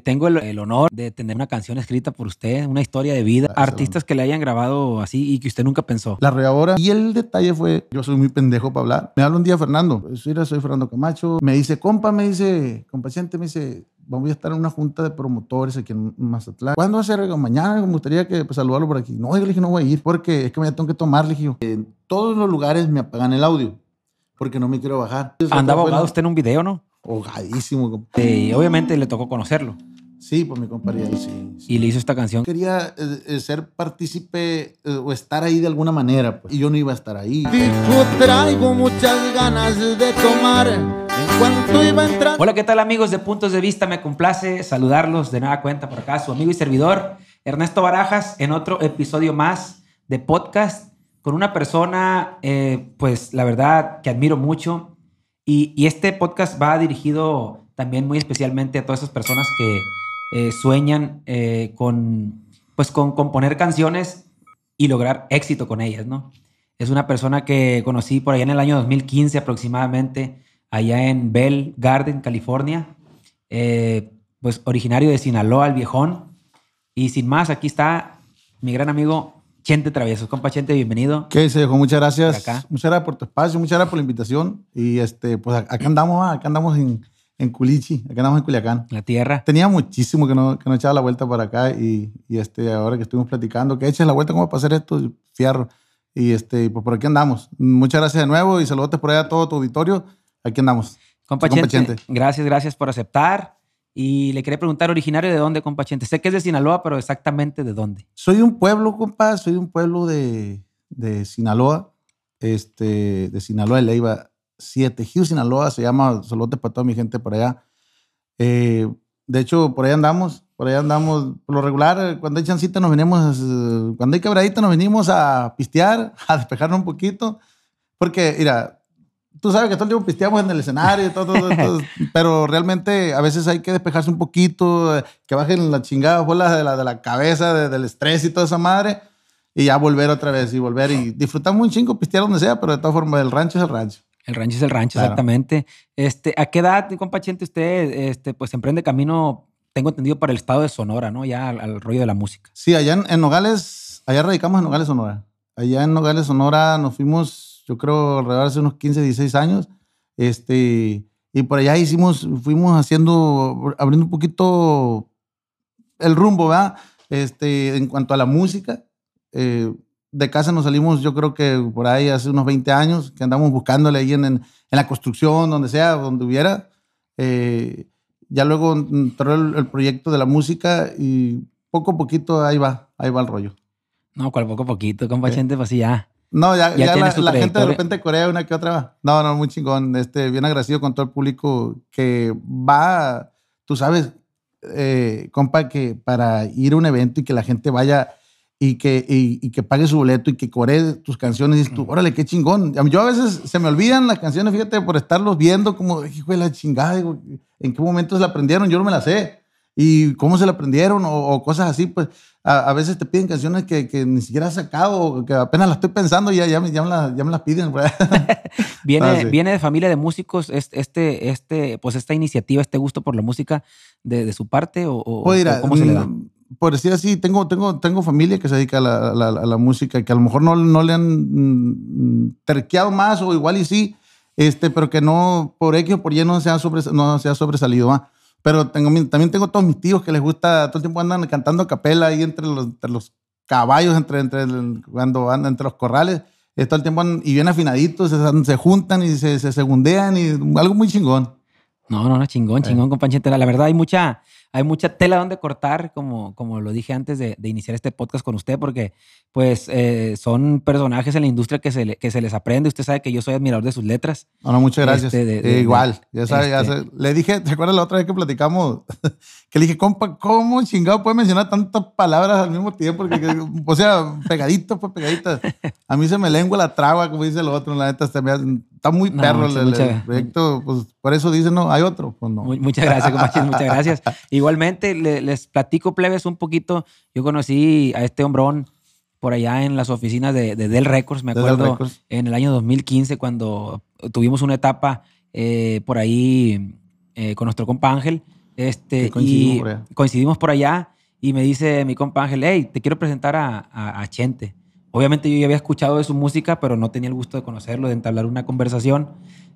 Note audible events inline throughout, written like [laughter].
Tengo el, el honor de tener una canción escrita por usted, una historia de vida, Gracias, artistas que le hayan grabado así y que usted nunca pensó. La arrolladora. Y el detalle fue, yo soy muy pendejo para hablar. Me habla un día Fernando. Pues, Mira, soy Fernando Camacho. Me dice, compa, me dice, compaciente, me dice, vamos a estar en una junta de promotores aquí en Mazatlán. ¿Cuándo va a ser? Mañana me gustaría que pues, saludarlo por aquí. No, yo le dije, no voy a ir porque es que me tengo que tomar. Le dije, en todos los lugares me apagan el audio porque no me quiero bajar. Andaba ahogado usted en un video, ¿no? Ahogadísimo. Y obviamente le tocó conocerlo. Sí, pues mi compadre, sí. sí. Y le hizo esta canción. Quería eh, eh, ser partícipe eh, o estar ahí de alguna manera. pues, y yo no iba a estar ahí. Dijo, traigo muchas ganas de tomar. En cuanto iba entrando. Hola, ¿qué tal amigos de Puntos de Vista? Me complace saludarlos de nueva cuenta por acá, su amigo y servidor Ernesto Barajas en otro episodio más de podcast con una persona, eh, pues la verdad que admiro mucho y, y este podcast va dirigido también muy especialmente a todas esas personas que eh, sueñan eh, con, pues con componer canciones y lograr éxito con ellas, ¿no? Es una persona que conocí por allá en el año 2015 aproximadamente, allá en Bell Garden, California. Eh, pues originario de Sinaloa, el viejón. Y sin más, aquí está mi gran amigo Chente Travieso. Compa Chente, bienvenido. ¿Qué dice, viejo? Muchas gracias. Muchas gracias por tu espacio, muchas gracias por la invitación. Y este, pues acá andamos, acá andamos en, en Culichi, acá andamos en Culiacán. La tierra. Tenía muchísimo que no, que no echaba la vuelta para acá y, y este, ahora que estuvimos platicando, que eches la vuelta, ¿cómo para hacer esto? Fierro. Y este, pues por aquí andamos. Muchas gracias de nuevo y saludos por allá a todo tu auditorio. Aquí andamos. Compa Sí, compa Chente, Chente. gracias, gracias por aceptar. Y le quería preguntar, originario de dónde, compa Chente. Sé que es de Sinaloa, pero exactamente de dónde. Soy de un pueblo, compa, soy de un pueblo de, de Sinaloa, este, de Sinaloa de Leiva 7, Hugh, Sinaloa, se llama Solote para toda mi gente por allá. Eh, de hecho, por ahí andamos, por ahí andamos, por lo regular, eh, cuando hay chancita nos venimos, eh, cuando hay quebradita nos venimos a pistear, [laughs] a despejarnos un poquito, porque, mira, tú sabes que todo el tiempo pisteamos en el escenario, y todo, todo, todo, [laughs] pero realmente a veces hay que despejarse un poquito, eh, que bajen la chingada bola de la, de la cabeza, de- del estrés y toda esa madre, y ya volver otra vez y volver y disfrutamos un chingo, pistear donde sea, pero de todas formas, el rancho es el rancho. El rancho es el rancho, Claro. exactamente. Este, ¿A qué edad, compa Chente, usted este, pues emprende camino, tengo entendido, para el estado de Sonora, ¿no? Ya al, al rollo de la música. Sí, allá en, en Nogales, allá radicamos en Nogales, Sonora. Allá en Nogales, Sonora, nos fuimos, yo creo, alrededor de hace unos 15, 16 años. Este, y por allá hicimos, fuimos haciendo, abriendo un poquito el rumbo, ¿verdad? Este, en cuanto a la música. Eh, de casa nos salimos, yo creo que por ahí hace unos 20 años, que andamos buscándole ahí en, en, en la construcción, donde sea, donde hubiera. Eh, ya luego entró el, el proyecto de la música y poco a poquito ahí va, ahí va el rollo. No, cual poco a poquito, compa Sí. Chente, pues sí, ya. No, ya, Ya la, gente de repente corea una que otra. va. No, no, muy chingón. Este, bien agradecido con todo el público que va, tú sabes, eh, compa, que para ir a un evento y que la gente vaya y que, y, y que pague su boleto y que coree tus canciones, y tú, órale, qué chingón. Yo a veces se me olvidan las canciones, fíjate, por estarlos viendo, como, hijo de la chingada, digo, ¿en qué momento se la aprendieron? Yo no me la sé. ¿Y cómo se la aprendieron? O, o cosas así, pues a, a veces te piden canciones que, que ni siquiera has sacado, o que apenas las estoy pensando y ya, ya, me, ya, me, las, ya me las piden. [laughs] Viene, Ah, sí. viene de familia de músicos es- este, este, pues esta iniciativa, este gusto por la música de, de su parte o, o- Pues mira, o cómo se le da. Por decir así, tengo, tengo, tengo familia que se dedica a la, a la- a la música, que a lo mejor no, no le han mm, terqueado más o igual y sí, este, pero que no, por X o por Y no se ha, sobres- no se ha sobresalido. ¿va? Pero tengo, también tengo todos mis tíos que les gusta, todo el tiempo andan cantando a capela ahí entre los, entre los caballos, entre, entre el- cuando andan entre los corrales, eh, todo el tiempo andan- y bien afinaditos, se, se juntan y se, se segundean y algo muy chingón. No, no, no, Eh. chingón, chingón, compa Chente. La verdad, hay mucha, hay mucha tela donde cortar, como, como lo dije antes de, de iniciar este podcast con usted, porque pues eh, son personajes en la industria que se, le- que se les aprende. Usted sabe que yo soy admirador de sus letras. No, no, muchas gracias. Este, de- de- igual, ya sabes, ya este-. Le dije, [laughs] ¿te acuerdas la otra vez que platicamos? Que le dije, compa, ¿cómo chingado puede mencionar tantas palabras al mismo tiempo? Porque, que- o sea, pegadito, pues pegadito. A mí se me lengua la traba, como dice el otro, la neta, hace- está muy No, perro el, mucha- el- proyecto. Pues por eso dicen, no, hay otro. Pues no. Mu- Muchas gracias, compa Chente, muchas gracias. Igualmente, le- les platico, plebes, un poquito. Yo conocí a este hombrón por allá en las oficinas de, de Dell Records, me acuerdo, en el año 2015, cuando tuvimos una etapa eh, por ahí eh, con nuestro compa Ángel. Este, coincidimos y por allá. coincidimos por allá y me dice mi compa Ángel, hey, te quiero presentar a, a- a Chente. Obviamente yo ya había escuchado de su música, pero no tenía el gusto de conocerlo, de entablar una conversación.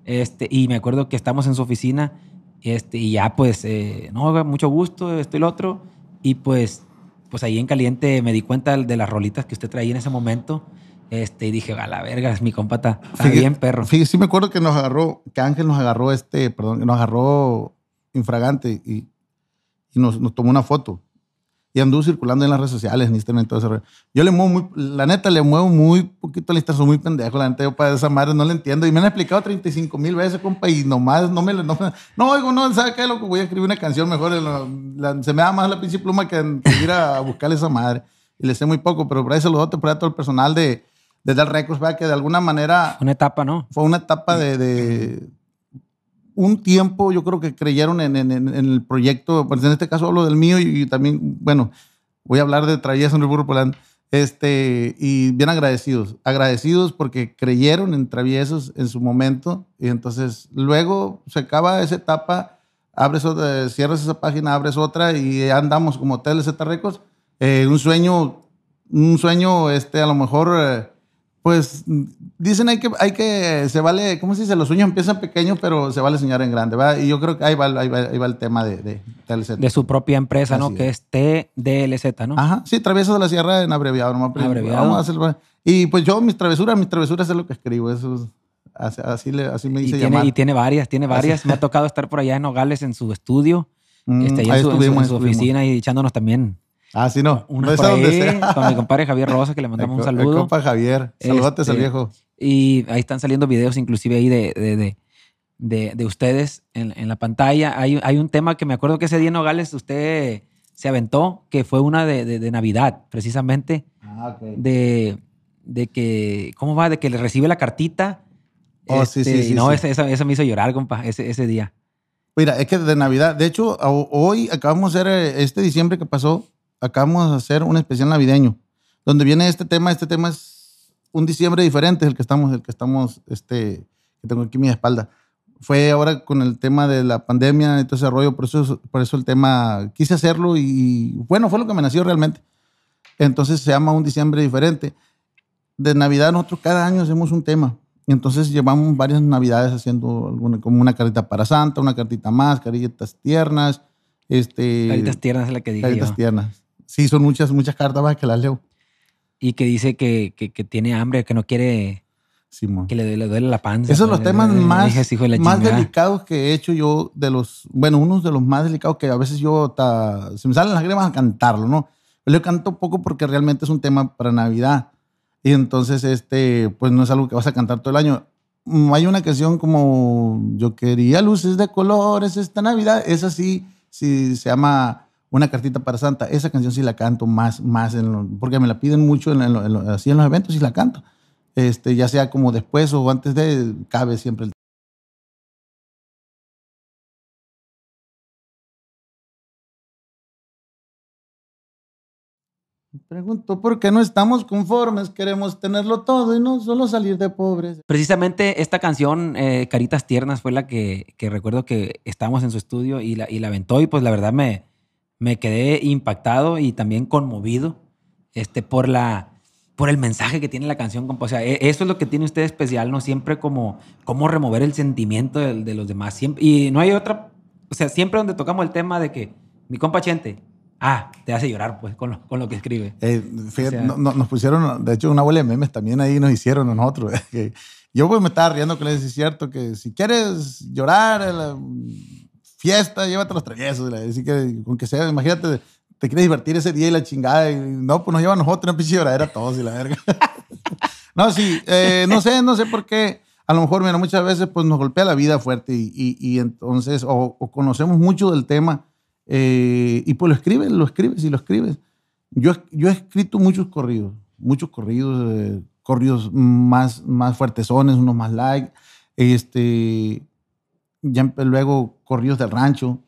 Este, y me acuerdo que estamos en su oficina este, y ya pues, eh, no, mucho gusto, esto y lo otro. Y pues, pues ahí en caliente me di cuenta de las rolitas que usted traía en ese momento. Este, y dije, a la verga, mi compa está, bien perro. Fíjate, sí me acuerdo que nos agarró, que Ángel nos agarró este, perdón, que nos agarró infragante y, y nos, nos tomó una foto. Y anduvo circulando en las redes sociales, en Instagram y todo ese. Yo le muevo muy, la neta, le muevo muy poquito al Instagram, soy muy pendejo, la neta, yo para esa madre no le entiendo. Y me han explicado 35 mil veces, compa, y nomás no me, no, me- no, oigo, no, ¿sabe qué? Loco, voy a escribir una canción mejor. la- la- se me da más la pinche pluma que, que ir a [laughs] buscarle esa madre. Y le sé muy poco, pero por ahí saludote, por ahí a todo el personal de, de Dar Records, ¿verdad? que de alguna manera Una etapa, ¿no? fue una etapa de, de un tiempo, yo creo que creyeron en, el proyecto, pues en este caso hablo del mío y, y también, bueno, voy a hablar de Travieso en el Burro Poland, este, y bien agradecidos, agradecidos porque creyeron en Traviesos en su momento y entonces luego se acaba esa etapa, abres otra, cierras esa página, abres otra y andamos como Hotel Z Records, eh, un sueño, un sueño, este, a lo mejor... eh, pues dicen hay que, hay que, se vale, ¿cómo se dice? Los sueños empiezan pequeños, pero se vale soñar en grande, ¿verdad? Y yo creo que ahí va, ahí va, ahí va el tema de, de TLZ. De su propia empresa, ¿no? Que es TDLZ, ¿no? Ajá, sí, Traviesos de la Sierra en abreviado, nomás. Abreviado. Vamos a. Y pues yo, mis travesuras, mis travesuras es lo que escribo, eso es- así, así, le- así me y, hice tiene, llamar. y tiene varias, tiene varias. Me ha tocado estar por allá en Nogales en su estudio, [laughs] Mm, este, en su, en su- estuvimos, en su estuvimos. oficina y echándonos también Ah, sí, no. una no por donde sea. con mi compadre Javier Rosa, que le mandamos un co- el saludo. compa Javier. Saludotes al Este, viejo. Y ahí están saliendo videos inclusive ahí de, de, de, de- de ustedes en, en la pantalla. Hay, hay un tema que me acuerdo que ese día en Nogales usted se aventó, que fue una de, de- de Navidad, precisamente, Ah, ok. de, de que, ¿cómo va? De que le recibe la cartita. Oh, sí, sí, Este, y sí, no, sí. Esa, esa- me hizo llorar, compa, ese, ese día. Mira, es que de Navidad, de hecho, hoy acabamos de hacer, eh, este diciembre que pasó, acabamos de hacer un especial navideño, donde viene este tema, este tema es un diciembre diferente, el que estamos, el que estamos, este, que tengo aquí a mi espalda. Fue ahora con el tema de la pandemia y todo ese rollo, por eso, por eso el tema, quise hacerlo y, bueno, fue lo que me nació realmente. Entonces se llama un diciembre diferente. De Navidad nosotros cada año hacemos un tema. Entonces llevamos varias navidades haciendo alguna, como una carita para Santa, una cartita más, caritas tiernas, este, Caritas tiernas es la que dije caritas yo. tiernas. Sí, son muchas, muchas cartas más que las leo. Y que dice que, que, que tiene hambre, que no quiere, Simón. que le, duele- le duele la panza. Esos son los Le- temas le- le más, dije, "Ese hijo de más chingada". delicados que he hecho yo de los, bueno, unos de los más delicados que a veces yo hasta, se me salen las lágrimas a cantarlo, ¿no? Yo canto poco porque realmente es un tema para Navidad. Y entonces, este, pues no es algo que vas a cantar todo el año. Mm, Hay una canción como Yo quería luces de colores esta Navidad. Esa sí, sí se llama Una cartita para Santa. Esa canción sí la canto más, más porque me la piden mucho así en los eventos y la canto. Este, ya sea como después o antes de, cabe siempre el Pregunto, ¿por qué no estamos conformes? Queremos tenerlo todo y no solo salir de pobres. Precisamente esta canción, eh, Caritas Tiernas, fue la que, que recuerdo que estábamos en su estudio y la, y la aventó y pues la verdad me, me quedé impactado y también conmovido este, por, la, por el mensaje que tiene la canción. O sea, e- eso es lo que tiene usted especial, ¿no? Siempre como, como remover el sentimiento de, de los demás. Siempre, y no hay otra, o sea, siempre donde tocamos el tema de que mi compa Chente, ah, te hace llorar pues con lo, con lo que escribe. Eh, fíjate, O sea- no- no- nos pusieron, de hecho, una bola de memes también ahí nos hicieron a nosotros. [laughs] que yo pues me estaba riendo que les es cierto que si quieres llorar la fiesta, llévate los traviesos. Así que, con que sea, imagínate, te quieres divertir ese día y la chingada. Y no, pues nos llevan nosotros una pinche lloradera todos y la verga. [laughs] no, sí, eh, no sé, no sé por qué. A lo mejor, mira, muchas veces pues nos golpea la vida fuerte y, y- y entonces, o, o conocemos mucho del tema eh, y pues lo escribes, lo escribes y lo escribes. Yo, yo he escrito muchos corridos, muchos corridos, eh, corridos más, más fuertezones, unos más light. Este, ya luego corridos del rancho,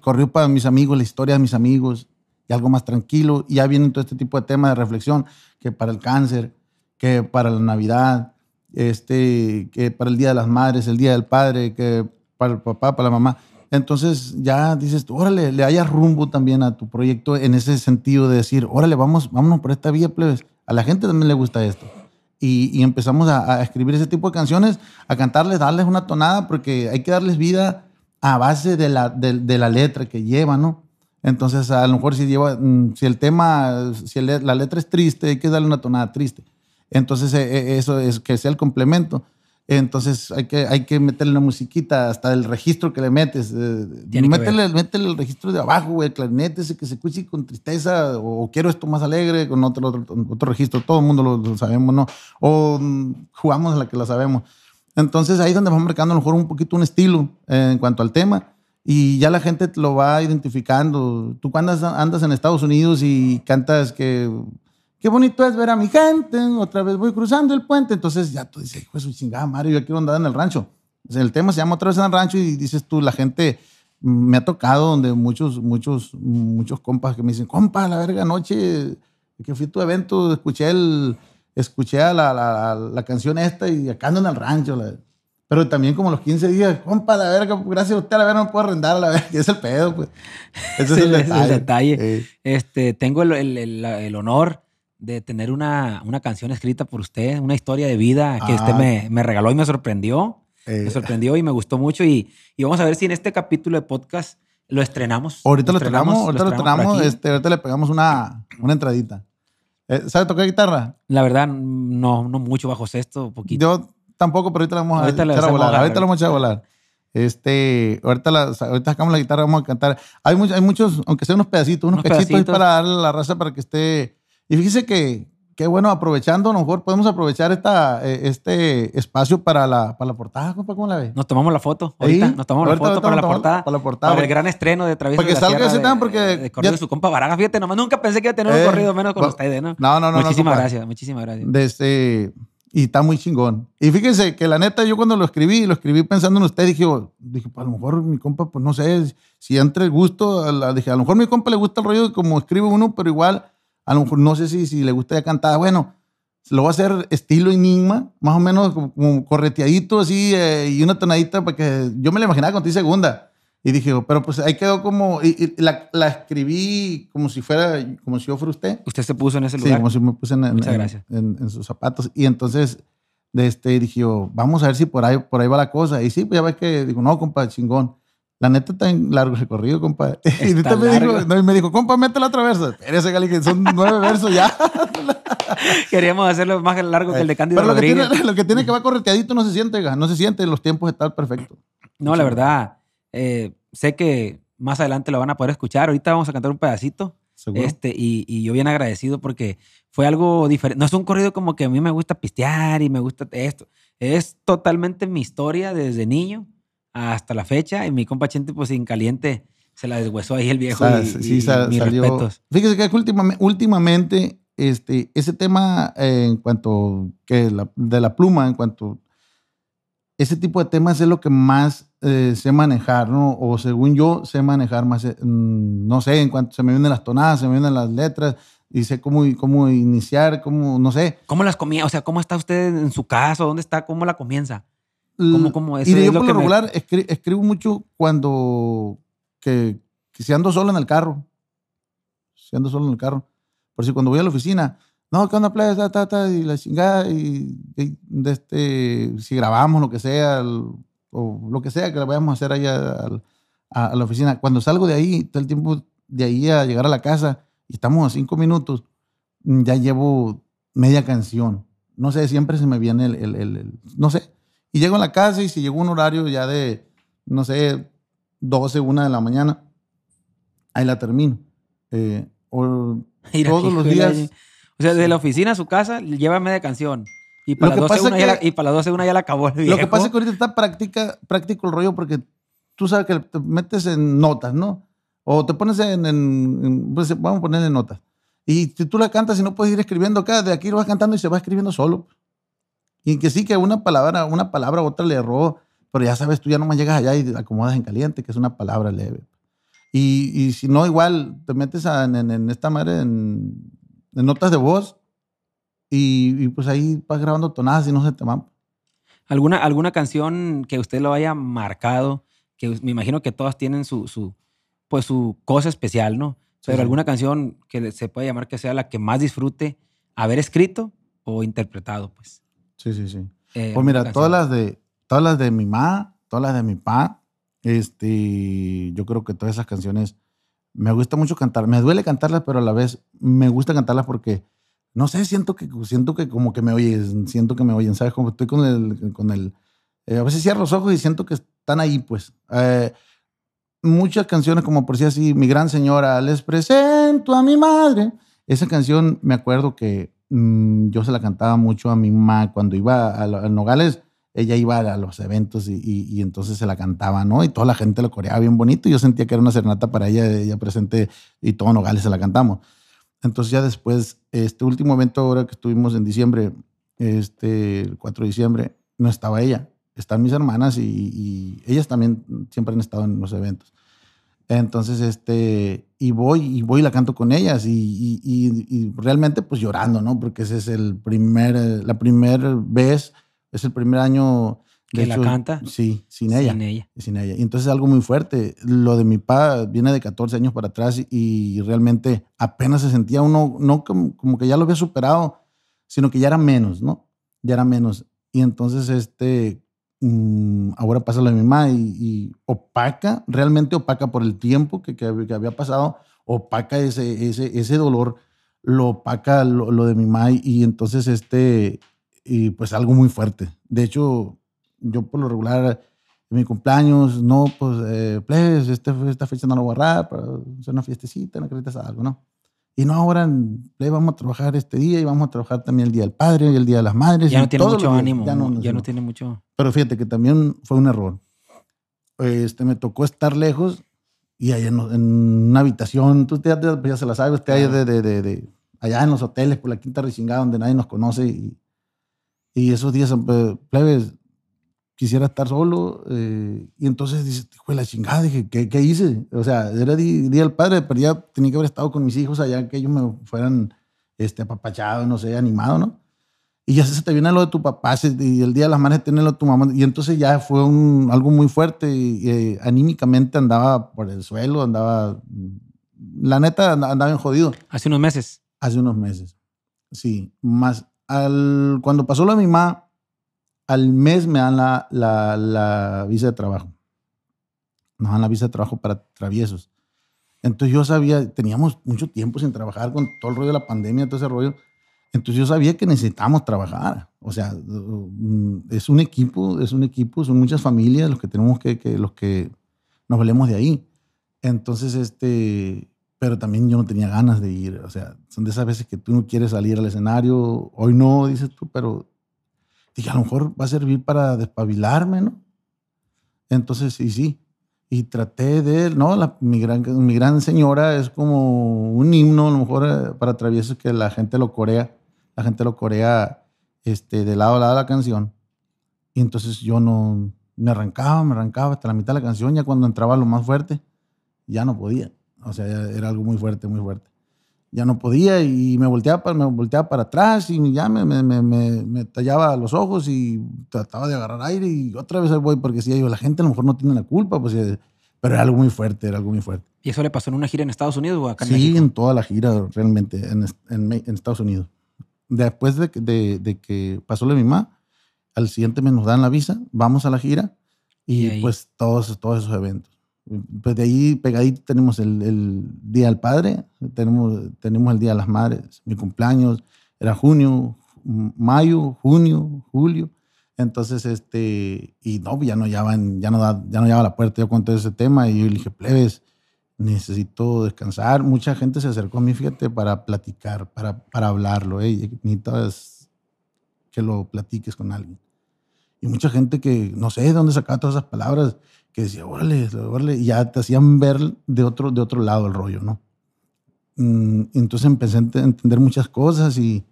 corrido para mis amigos, la historia de mis amigos, y algo más tranquilo. Y ya vienen todo este tipo de temas de reflexión, que para el cáncer, que para la Navidad, este, que para el Día de las Madres, el Día del Padre, que para el papá, para la mamá. Entonces ya dices, órale, le hayas rumbo también a tu proyecto en ese sentido de decir, órale, vamos, vámonos por esta vía, plebes. A la gente también le gusta esto. Y, empezamos a, escribir ese tipo de canciones, a cantarles, darles una tonada, porque hay que darles vida a base de la, de, la letra que lleva, ¿no? Entonces, a lo mejor si lleva, mm, si el tema, si la letra es triste, hay que darle una tonada triste. Entonces, eh, eso es que sea el complemento. Entonces hay que, hay que meterle una musiquita, hasta el registro que le metes. Eh, métele, métele, el registro de abajo, güey, el clarinete ese que se escuche con tristeza, o, quiero esto más alegre, con otro, otro, otro registro, todo el mundo lo, lo, sabemos, ¿no? O mm, jugamos a la que lo sabemos. Entonces ahí es donde vamos marcando a lo mejor un poquito un estilo eh, en cuanto al tema y ya la gente lo va identificando. Tú cuando andas, andas en Estados Unidos y cantas que qué bonito es ver a mi gente, otra vez voy cruzando el puente, entonces ya tú dices, pues su chingada Mario, yo quiero andar en el rancho. O sea, el tema se llama otra vez en el rancho y dices tú, la gente me ha tocado donde muchos, muchos, muchos compas que me dicen, compa, la verga, anoche que fui a tu evento, escuché, el, escuché la, la, la, canción esta y acá ando en el rancho. La, pero también como los 15 días, compa, la verga, gracias a usted, la verga, no puedo arrendar, la verga, [laughs] es el pedo, pues. Ese es el detalle. Es el detalle. Eh. Este, tengo el, el, el honor de tener una, una, canción escrita por usted, una historia de vida que ah. usted me, me, regaló y me sorprendió. Eh. Me sorprendió y me gustó mucho. Y, y, vamos a ver si en este capítulo de podcast lo estrenamos. Ahorita lo, estrenamos, ahorita lo estrenamos, este, ahorita le pegamos una, una entradita. Eh, ¿Sabe tocar guitarra? La verdad, no, no mucho bajo sexto, poquito. Yo tampoco, pero ahorita la vamos a echar a volar. Ahorita la vamos a echar a volar. Este, ahorita, la, ahorita sacamos la guitarra, vamos a cantar. Hay, muchos, hay muchos, aunque sean unos pedacitos, unos, unos pedacitos, pedacitos para darle la raza para que esté y fíjese que, qué bueno, aprovechando, a lo mejor podemos aprovechar esta, eh, este espacio para la, para la portada, compa, ¿cómo la ve? Nos tomamos la foto ahorita, nos tomamos la foto para, la portada, para la portada. Para el gran estreno de Traviesos Porque de salga ese tema, porque... De, de corrido de su compa Baraga, fíjate, nomás nunca pensé que iba a tener eh, un corrido menos con ustedes, ¿no? No, no, no. Muchísimas no, gracias, muchísimas gracias. De este, y está muy chingón. Y fíjense que la neta, yo cuando lo escribí, lo escribí pensando en usted, dije, dije, pues a lo mejor mi compa, pues no sé, si entre el gusto, dije, a lo mejor a mi compa le gusta el rollo como escribe uno, pero igual a lo mejor no sé si, si le gusta ya cantar. Bueno, lo voy a hacer estilo enigma, más o menos como, correteadito así eh, y una tonadita, porque yo me la imaginaba con ti segunda. Y dije, pero pues ahí quedó como, y, y la, la, escribí como si fuera, como si yo fuera usted. ¿Usted se puso en ese lugar? Sí, como si me puse en, en, en, en sus zapatos. Y entonces, de este, dije yo, vamos a ver si por ahí, por ahí va la cosa. Y sí, pues ya ves que, digo, no, compa, chingón. La neta está en largo recorrido, compa. [laughs] y me dijo, no, me dijo, compa, métela otra verso. Espérese, Gali, que son nueve versos ya. [laughs] Queríamos hacerlo más largo que el de Cándido Pero lo Rodríguez. Que tiene, lo que tiene que va correteadito no se siente, no se siente. Los tiempos están perfectos. No, la verdad, eh, sé que más adelante lo van a poder escuchar. Ahorita vamos a cantar un pedacito. ¿Seguro? Este, y, y, yo bien agradecido porque fue algo diferente. No es un corrido como que a mí me gusta pistear y me gusta esto. Es totalmente mi historia desde niño hasta la fecha. Y mi compa Chente, pues sin caliente, se la deshuesó ahí el viejo. Y, sí, y, sal, mis salió. respetos. Fíjese que últimamente, últimamente este, ese tema eh, en cuanto que la, de la pluma, en cuanto ese tipo de temas es lo que más eh, sé manejar, ¿no? O según yo sé manejar más, eh, no sé, en cuanto se me vienen las tonadas, se me vienen las letras y sé cómo, cómo iniciar, cómo, no sé. ¿Cómo las comía? O sea, ¿cómo está usted en su casa? ¿Dónde está? ¿Cómo la comienza? ¿Cómo, cómo y yo por lo regular me... escri escribo mucho cuando que, que si ando solo en el carro. Si ando solo en el carro. Por si cuando voy a la oficina, no, ¿qué onda, playa? Ta, ta, ta, y la chingada, y, y de este, si grabamos lo que sea, el, o lo que sea que vayamos a hacer ahí a, a, a, la oficina. Cuando salgo de ahí, todo el tiempo de ahí a llegar a la casa, y estamos a cinco minutos, ya llevo media canción. No sé, siempre se me viene el, el, el no sé, y llego a la casa y si llegó un horario ya de, no sé, 12, 1 de la mañana, ahí la termino. Eh, o [laughs] todos los días. O sea, de la oficina a su casa lleva media canción. Y para, las 12, una ya la, y para las 12 una ya la acabó el Lo que pasa es que ahorita está práctica, práctico el rollo porque tú sabes que te metes en notas, ¿no? O te pones en, en, en pues vamos a ponerle notas. Y si tú la cantas y no puedes ir escribiendo acá, de aquí lo vas cantando y se va escribiendo solo. Y que sí, que una palabra, una palabra u otra le erró, pero ya sabes, tú ya nomás llegas allá y te acomodas en caliente, que es una palabra leve. Y, y si no, igual te metes a, en, en, esta madre, en, en, notas de voz, y, y, pues ahí vas grabando tonadas y no se te van. ¿Alguna, ¿Alguna canción que usted lo haya marcado, que me imagino que todas tienen su, su pues su cosa especial, ¿no? Pero sí. alguna canción que se puede llamar que sea la que más disfrute haber escrito o interpretado, pues. Sí, sí, sí. Eh, Pues mira, todas las de todas las de mi ma, todas las de mi pa, este, yo creo que todas esas canciones me gusta mucho cantar. Me duele cantarlas, pero a la vez me gusta cantarlas porque no sé, siento que siento que como que me oyen, siento que me oyen, ¿sabes? Como estoy con el con el eh, a veces cierro los ojos y siento que están ahí, pues. Eh, muchas canciones, como por decir así, Mi Gran Señora, les presento a mi madre. Esa canción me acuerdo que mm, yo se la cantaba mucho a mi mamá cuando iba a, Nogales. Ella iba a los eventos y, entonces se la cantaba, ¿no? Y toda la gente lo coreaba bien bonito. Y yo sentía que era una serenata para ella, ella presente y todo Nogales se la cantamos. Entonces ya después, este último evento ahora que estuvimos en diciembre, este, el 4 de diciembre, no estaba ella. Están mis hermanas y ellas también siempre han estado en los eventos. Entonces, este, y voy y voy y la canto con ellas y, y- y- y realmente pues llorando, ¿no? Porque ese es el primer, eh, la primera vez, es el primer año. de ¿Que la canta? Sí, sin ella. Sin ella. Sin ella. Y entonces es algo muy fuerte. Lo de mi papá viene de 14 años para atrás y, y realmente apenas se sentía uno, no como, como que ya lo había superado, sino que ya era menos, ¿no? Ya era menos. Y entonces, este, mm, ahora pasa lo de mi mamá y, y opaca, realmente opaca por el tiempo que, que, había pasado, opaca ese, ese, ese dolor, lo opaca lo, lo de mi mamá y, entonces, este, y pues algo muy fuerte. De hecho, yo por lo regular, en mi cumpleaños, no, pues, eh, este, esta fecha no lo voy a agarrar para hacer una fiestecita, una carita algo, ¿no? Y no, ahora vamos a trabajar este día y vamos a trabajar también el Día del Padre y el Día de las Madres. Ya no tiene mucho días. ánimo. Ya no, ya no no. tiene mucho. Pero fíjate que también fue un error. Este, me tocó estar lejos y allá en, en una habitación, tú ya, te- ya se la sabes, usted allá, de, de- de- de- allá en los hoteles por la Quinta Ricingada donde nadie nos conoce y, y esos días, eh, plebes, quisiera estar solo eh, y entonces dices, hijo de la chingada, dije, ¿qué, qué hice? O sea, era Día del Padre, pero ya tenía que haber estado con mis hijos allá, que ellos me fueran este, apapachados, no sé, animados, ¿no? Y ya se te viene lo de tu papá, se- y el día de las madres tiene lo de tu mamá. Y entonces ya fue un, algo muy fuerte. Y, eh, anímicamente andaba por el suelo, andaba. La neta, and- andaba bien jodido Hace unos meses. hace unos meses. Sí, más. Al, cuando pasó lo de mi mamá, al mes me dan la, la, visa de trabajo. Nos dan la visa de trabajo para traviesos. Entonces yo sabía, teníamos mucho tiempo sin trabajar con todo el rollo de la pandemia, todo ese rollo. Entonces yo sabía que necesitábamos trabajar. O sea, mm, es un equipo, es un equipo, son muchas familias los que tenemos que, que los que nos valemos de ahí. Entonces, este, pero también yo no tenía ganas de ir. O sea, son de esas veces que tú no quieres salir al escenario. Hoy no, dices tú, pero dije, a lo mejor va a servir para despabilarme, ¿no? Entonces, sí, sí. Y traté de, no, la, mi, gran, mi gran señora es como un himno, a lo mejor eh, para traviesos que la gente lo corea, la gente lo corea este, de lado a lado de la canción. Y entonces yo no, me arrancaba, me arrancaba hasta la mitad de la canción, ya cuando entraba lo más fuerte, ya no podía. O sea, era algo muy fuerte, muy fuerte. Ya no podía y me volteaba, para, me volteaba para atrás y ya me, me, me, me, me tallaba los ojos y trataba de agarrar aire y otra vez voy porque sí, digo, la gente a lo mejor no tiene la culpa, pues, eh, pero era algo muy fuerte, era algo muy fuerte. ¿Y eso le pasó en una gira en Estados Unidos o acá en Sí, México? en toda la gira, realmente, en, en Estados Unidos. Después de, que- de, de que pasó mi mamá, al siguiente mes nos dan la visa, vamos a la gira y, Y pues todos, todos esos eventos. Pues de ahí pegadito tenemos el, el Día del Padre, tenemos, tenemos el Día de las Madres, mi cumpleaños era junio, mayo, junio, julio. Entonces, este, y no, ya no llevaban, ya no, da- ya no llevaba la puerta, yo conté ese tema y yo le dije, plebes, necesito descansar. Mucha gente se acercó a mí, fíjate, para platicar, para, para hablarlo. ¿eh? Necesitas que lo platiques con alguien. Y mucha gente que no sé de dónde sacaba todas esas palabras, que decía, órale, órale, y ya te hacían ver de otro, de otro lado el rollo, ¿no? Mm, Entonces empecé a ent- entender muchas cosas y,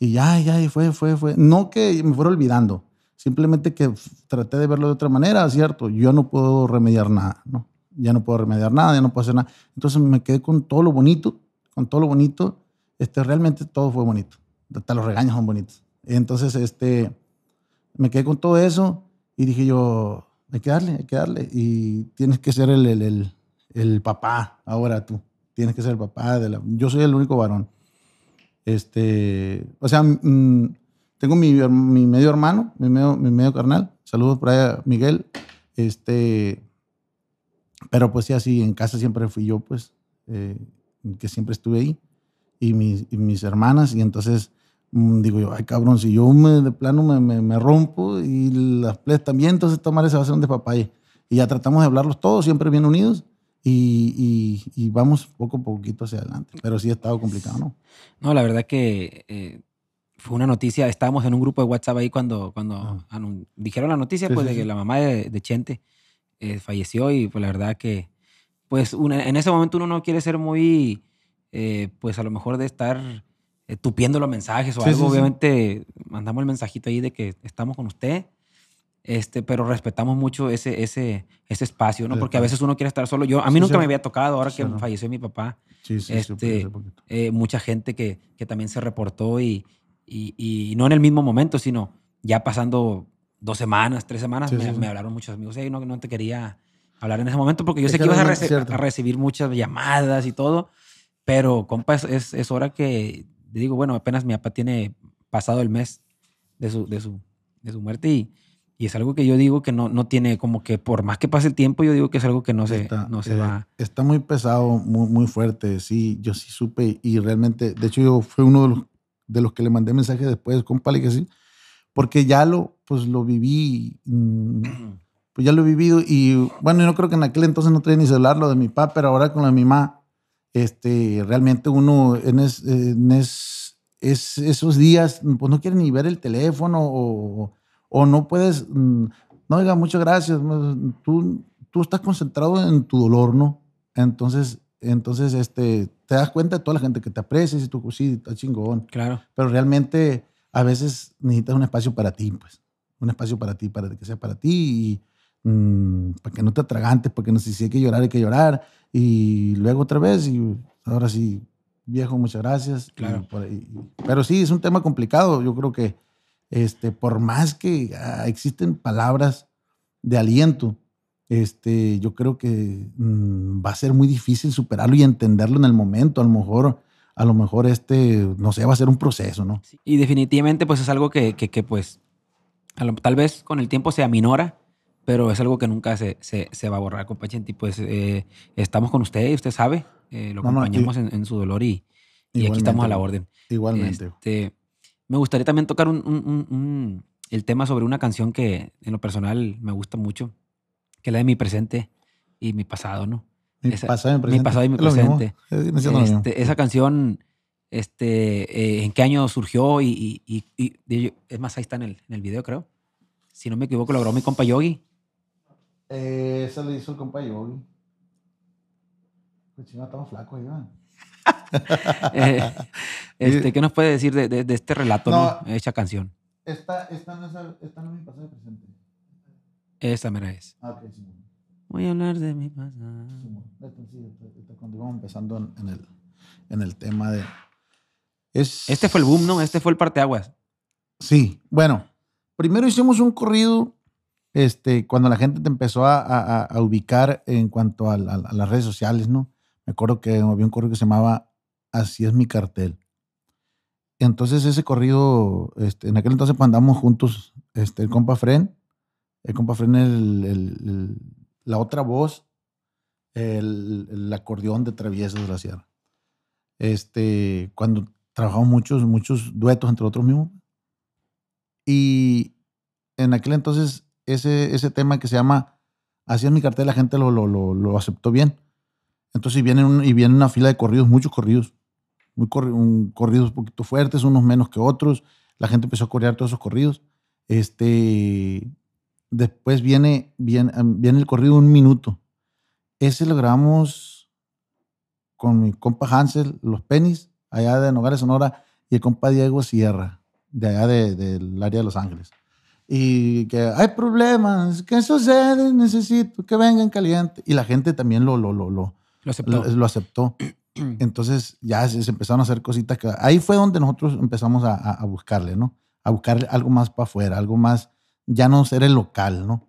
y ya, ya, y fue, fue, fue. No que me fuera olvidando, simplemente que traté de verlo de otra manera, ¿cierto? Yo no puedo remediar nada, ¿no? Ya no puedo remediar nada, ya no puedo hacer nada. Entonces me quedé con todo lo bonito, con todo lo bonito. Este, realmente todo fue bonito. Hasta los regaños son bonitos. Entonces, este, me quedé con todo eso y dije yo, hay que darle, hay que darle. Y tienes que ser el, el, el, papá ahora tú. Tienes que ser el papá de la... Yo soy el único varón. Este, o sea, mm, tengo mi, mi, medio hermano, mi medio, mi medio carnal. Saludos por ahí a Miguel. Este, pero pues sí, así en casa siempre fui yo, pues, eh, que siempre estuve ahí. Y mis, y mis hermanas. Y entonces digo yo, ay cabrón, si yo me, de plano me, me, me rompo y las ples también, entonces tomar esa va a ser un despapalle. Y ya tratamos de hablarlos todos, siempre bien unidos. Y, y, y, vamos poco a poquito hacia adelante. Pero sí ha estado complicado, ¿no? No, la verdad que eh, fue una noticia. Estábamos en un grupo de WhatsApp ahí cuando, cuando ah. dijeron la noticia, sí, pues, sí, de que sí. la mamá de, de Chente eh, falleció. Y pues la verdad que, pues una, en ese momento uno no quiere ser muy, eh, pues a lo mejor de estar eh, tupiendo los mensajes o algo. Obviamente mandamos el mensajito ahí de que estamos con usted este, pero respetamos mucho ese, ese, ese espacio, ¿no? Porque a veces uno quiere estar solo. Yo, a mí sí, nunca sí. me había tocado, ahora que no. falleció mi papá, este, eh, mucha gente que, que, también se reportó y, y, y, no en el mismo momento, sino ya pasando dos semanas, tres semanas, me, me, hablaron muchos amigos, hey, no, no te quería hablar en ese momento porque yo es sé que ibas a, reci a, recibir muchas llamadas y todo, pero compa, es, es hora que, digo, bueno, apenas mi papá tiene pasado el mes de su, de su, de su muerte y y es algo que yo digo que no, no tiene como que por más que pase el tiempo, yo digo que es algo que no se, está, no se eh, va. Está muy pesado, muy, muy fuerte. Sí, yo sí supe y realmente, de hecho, yo fui uno de los, de los que le mandé mensaje después, compa, que sí, porque ya lo, pues lo viví, mmm, [clears throat] pues ya lo he vivido y bueno, yo no creo que en aquel entonces no traía ni celular lo de mi papá, pero ahora con la de mi mamá, este, realmente uno en, es, en es, es, esos días, pues no quiere ni ver el teléfono o o no puedes, mm, no, oiga, muchas gracias, tú, tú estás concentrado en tu dolor, ¿no? Entonces, entonces este, te das cuenta de toda la gente que te aprecia y tú, pues sí, está chingón. Claro. Pero realmente a veces necesitas un espacio para ti, pues. Un espacio para ti, para que sea para ti y mmm, para que no te atragantes, porque no sé si hay que llorar, hay que llorar. Y luego otra vez y ahora sí, viejo, muchas gracias. Claro. Y ahí, pero sí, es un tema complicado. Yo creo que este, por más que ah, existen palabras de aliento, este, yo creo que mmm, va a ser muy difícil superarlo y entenderlo en el momento. A lo mejor, a lo mejor este, no sé, va a ser un proceso, ¿no? Sí, y definitivamente, pues es algo que, que, que pues, tal vez con el tiempo se aminora, pero es algo que nunca se, se, se va a borrar, compa Chenti. Pues eh, estamos con usted y usted sabe, eh, lo acompañamos no, no, y, en, en, su dolor y, y aquí estamos a la orden. Igualmente. Este, me gustaría también tocar un, un, un, el tema sobre una canción que en lo personal me gusta mucho, que es la de mi presente y mi pasado, ¿no? Mi, esa, pasado, mi, presente. mi pasado y mi presente. Este, esa canción, este, eh, ¿en qué año surgió? Y, y, y, y, es más, ahí está en el, en el video, creo. Si no me equivoco, lo grabó mi compa Yogi. Eh, esa lo hizo el compa Yogi. Pues chingada, estamos flacos, Iván. [laughs] eh, este, ¿Qué nos puede decir de, de, de este relato, no, ¿no? hecha canción? Esta, esta, no es, esta no es mi pasado presente. Esa mera es. Ah, ok, sí. Voy a hablar de mi pasado. Sí, cuando íbamos empezando en, en, el, en el tema de. Es... Este fue el boom, ¿no? Este fue el parteaguas. Sí, bueno. Primero hicimos un corrido este, cuando la gente te empezó a, a, a ubicar en cuanto a, a, las redes sociales, ¿no? Me acuerdo que había un corrido que se llamaba Así es mi cartel. Entonces ese corrido, este, en aquel entonces pues, andamos juntos, este, el compa Fren, el compa Fren, el, el, el, la otra voz, el, acordeón de Traviesos de la Sierra. Este, cuando trabajamos muchos, muchos duetos entre otros mismos. Y en aquel entonces ese, ese tema que se llama Así es mi cartel, la gente lo, lo, lo, aceptó bien. Entonces, y viene, y viene una fila de corridos, muchos corridos, muy corri un, corridos un poquito fuertes, unos menos que otros. La gente empezó a corear todos esos corridos. Este, después viene, viene, viene el corrido un minuto. Ese lo grabamos con mi compa Hansel, Los Penis, allá de Nogales, Sonora, y el compa Diego Sierra, de allá del de, área de Los Ángeles. Y que hay problemas, ¿qué sucede? Necesito que vengan caliente. Y la gente también lo, lo, lo, lo, lo aceptó. Lo, lo aceptó. [clears throat] Entonces ya se, se, empezaron a hacer cositas que ahí fue donde nosotros empezamos a, a, a buscarle, ¿no? A buscar algo más para afuera, algo más, ya no ser el local, ¿no?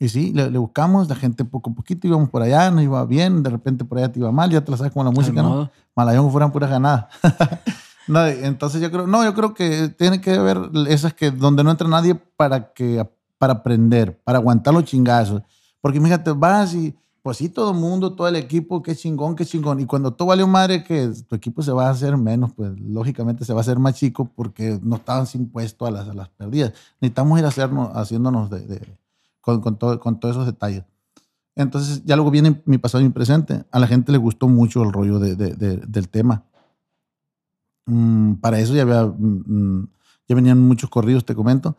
Y sí, le, le buscamos, la gente poco a poquito íbamos por allá, nos iba bien, de repente por allá te iba mal, ya te la sabes como la música, ¿no? Malayón fueran puras ganadas. [laughs] entonces yo creo, no, yo creo que tiene que haber esas que donde no entra nadie para que para aprender, para aguantar los chingazos. Porque fíjate, vas y pues sí, todo el mundo, todo el equipo, qué chingón, qué chingón. Y cuando todo vale madre, que tu equipo se va a hacer menos, pues lógicamente se va a hacer más chico porque no estaban impuestos a las, a las perdidas. Necesitamos ir hacernos, haciéndonos de, de- con, con, todo- con todos esos detalles. Entonces, ya luego viene mi pasado y mi presente. A la gente le gustó mucho el rollo de- de- del tema. Mm, para eso ya, había, mm, mm, ya venían muchos corridos, te comento.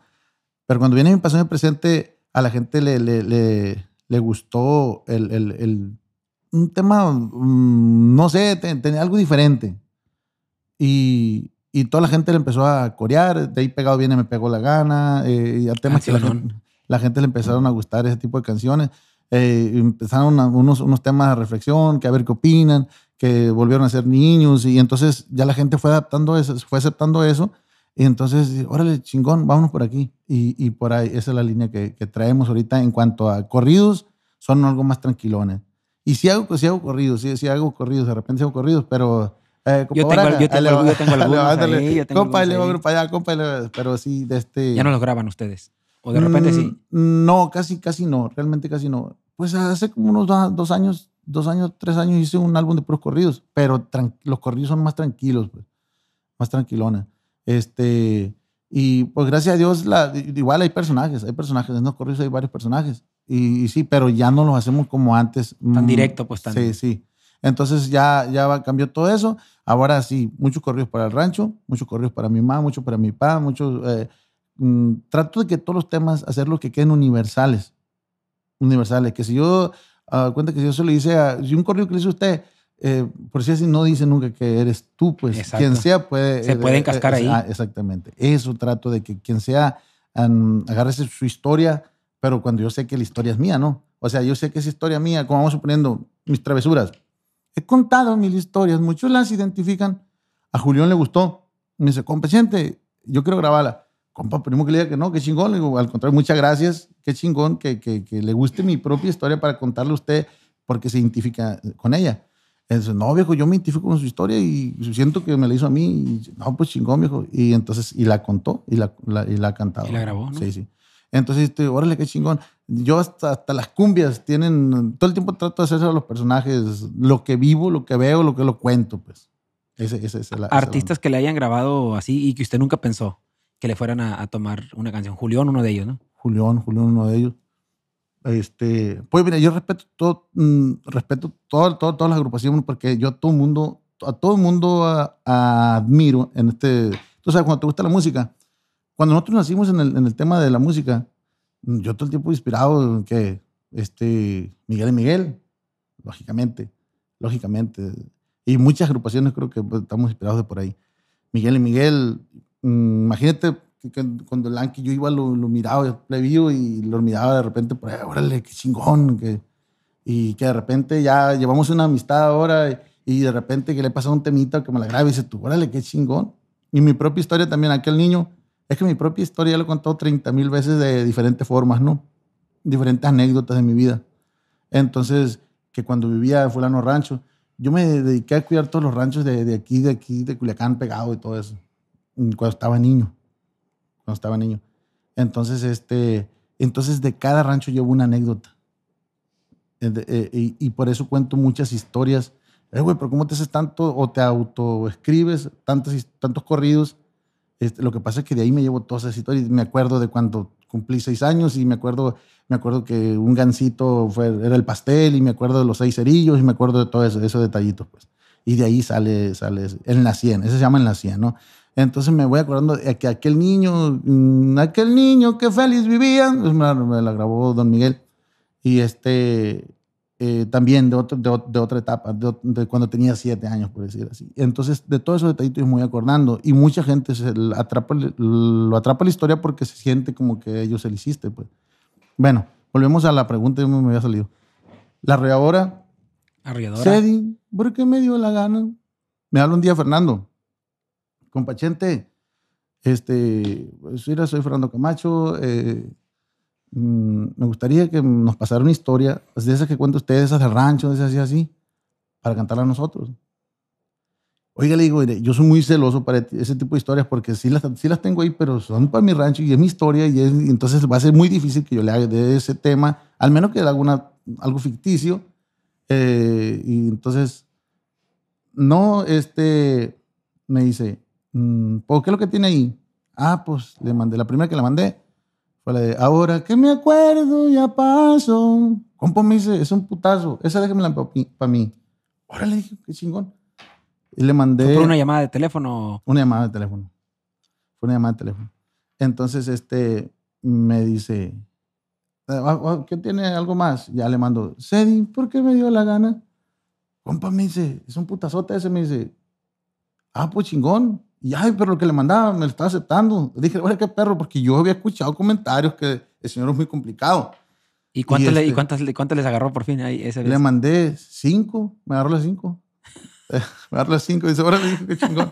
Pero cuando viene mi y mi presente, a la gente le, le, le, le gustó el, el- el- un tema, no sé, te- tenía algo diferente. Y, y toda la gente le empezó a corear. De ahí pegado viene Me Pegó la Gana. Eh, y a temas que la Accionón. gente, la gente le empezaron a gustar ese tipo de canciones. Eh, empezaron a- unos, unos temas de reflexión, que a ver qué opinan, que volvieron a ser niños. Y entonces ya la gente fue adaptando eso, fue aceptando eso. Y entonces, órale, chingón, vámonos por aquí. Y, y por ahí, esa es la línea que, que traemos ahorita en cuanto a corridos, son algo más tranquilones. Y si hago, si hago corridos, si, si hago corridos, de repente hago corridos, pero... eh, compa, Yo tengo- yo tengo yo tengo [laughs] algunos ahí, yo tengo Compa, le ir para allá, compa, pero sí, de este... Ya no los graban ustedes. O de repente sí. Mm, No, casi, casi no, realmente casi no. Pues hace como unos do- dos años, dos años, tres años hice un álbum de puros corridos, pero los corridos son más tranquilos, pues, más tranquilones. Este, y pues gracias a Dios, la, igual hay personajes, hay personajes, en los corridos hay varios personajes. Y, y sí, pero ya no los hacemos como antes. Tan Mm, directo, pues tan. Sí, sí. Entonces ya, ya cambió todo eso. Ahora sí, muchos corridos para el rancho, muchos corridos para mi mamá, muchos para mi papá, muchos... eh, mm, trato de que todos los temas, hacerlos que queden universales. Universales. Que si yo, cuenta que si yo se lo hice a... Si un corrido que le hice a usted, eh, por si así no dice nunca que eres tú, pues Exacto. quien sea puede... Se puede encascar ahí. ah, exactamente. Eso trato de que quien sea um, agarre su historia, pero cuando yo sé que la historia es mía, ¿no? O sea, yo sé que es historia mía, como vamos suponiendo mis travesuras. He contado mil historias, muchos las identifican. A Julián le gustó. Me dice, compa, siente, yo quiero grabarla. Compa, primo que le diga que no, qué chingón. Le digo, al contrario, muchas gracias. Qué chingón que, que, que le guste mi propia historia para contarle a usted porque se identifica con ella. Entonces, no, viejo, yo me identifico con su historia y siento que me la hizo a mí. Y, no, pues chingón, viejo. Y entonces, y la contó y la, la- y la ha cantado. Y la grabó, ¿no? Sí, sí. Entonces, este, órale, qué chingón. Yo hasta, hasta las cumbias tienen, todo el tiempo trato de hacer a los personajes, lo que vivo, lo que veo, lo que lo cuento, pues. Ese, ese, ese es la- Artistas que le hayan grabado así y que usted nunca pensó que le fueran a, a tomar una canción. Julián, uno de ellos, ¿no? Julián, Julián, uno de ellos. Este, pues mira, yo respeto todo, mm, respeto todo, todo- todas las agrupaciones porque yo a todo mundo, a todo mundo a- a- admiro en este, tú sabes, cuando te gusta la música, cuando nosotros nacimos en el, en el tema de la música, yo todo el tiempo inspirado en que, este, Miguel y Miguel, lógicamente, lógicamente, y muchas agrupaciones creo que pues, estamos inspirados de por ahí. Miguel y Miguel, mm, imagínate que, que cuando el Anki yo iba, lo, lo miraba, el plebeyo, y lo miraba de repente por ahí, órale, qué chingón, que, y que de repente ya llevamos una amistad ahora, y, de repente que le pasa un temita que me la grabe y dice tú, órale, qué chingón. Y mi propia historia también, aquel niño, es que mi propia historia ya lo he contado 30 mil veces de diferentes formas, ¿no? Diferentes anécdotas de mi vida. Entonces, que cuando vivía en fulano rancho, yo me dediqué a cuidar todos los ranchos de, de aquí, de aquí, de Culiacán, pegado y todo eso, cuando estaba niño. Cuando estaba niño. Entonces, este, entonces de cada rancho llevo una anécdota. Eh, de- eh, y, por eso cuento muchas historias. Eh, güey, pero ¿cómo te haces tanto o te autoescribes tantos, tantos corridos? Este, lo que pasa es que de ahí me llevo todas esas historias. Me acuerdo de cuando cumplí seis años y me acuerdo, me acuerdo que un gancito fue, era el pastel y me acuerdo de los seis cerillos y me acuerdo de todo eso, esos detallitos. Pues. Y de ahí sale, sale en la 100, ese se llama en la 100, ¿no? Entonces me voy acordando de que aquel niño, mm, aquel niño que feliz vivía, pues me la, me la grabó don Miguel. Y este, eh, también de, otro, de, ot- de otra etapa, de, cuando tenía siete años, por decir así. Entonces, de todos esos detallitos me voy acordando. Y mucha gente se atrapa, lo atrapa la historia porque se siente como que ellos se lo hiciste. Pues. Bueno, volvemos a la pregunta, yo me había salido. La readora, Arrolladora. Cedi, ¿por qué me dio la gana? Me habla un día Fernando. Compachente, este, pues mira, soy Fernando Camacho. eh, mm, me gustaría que nos pasara una historia pues, de esas que cuento ustedes, esas del rancho, de esas así, así, para cantarla a nosotros. Oiga, le digo, yo soy muy celoso para ese tipo de historias porque sí las, sí las tengo ahí, pero son para mi rancho y es mi historia y, es- y entonces va a ser muy difícil que yo le haga de ese tema, al menos que le haga algo ficticio. eh, y entonces, no, este, me dice, mm, ¿por qué es lo que tiene ahí? Ah, pues le mandé, la primera que le mandé fue la de, ahora que me acuerdo ya pasó. Compa me dice, es un putazo, esa déjamela para mí. Órale, dije, qué chingón. Y le mandé Fue por una llamada de teléfono. una llamada de teléfono. Fue una llamada de teléfono. Entonces, este, me dice, "Ah, ah, ¿qué tiene algo más? Ya le mando, Sedi, ¿por qué me dio la gana? Compa, me dice, es un putazote ese, me dice, ah, pues chingón. Y ay, pero lo que le mandaba me lo estaba aceptando. Dije, oye, qué perro, porque yo había escuchado comentarios que el señor es muy complicado. ¿Y cuántas, Y le- y este- cuántas, cuántas les agarró por fin ahí esa vez? Le mandé cinco, me agarró las cinco. [laughs] me agarró las cinco. Dice, ahora le dije, qué chingón.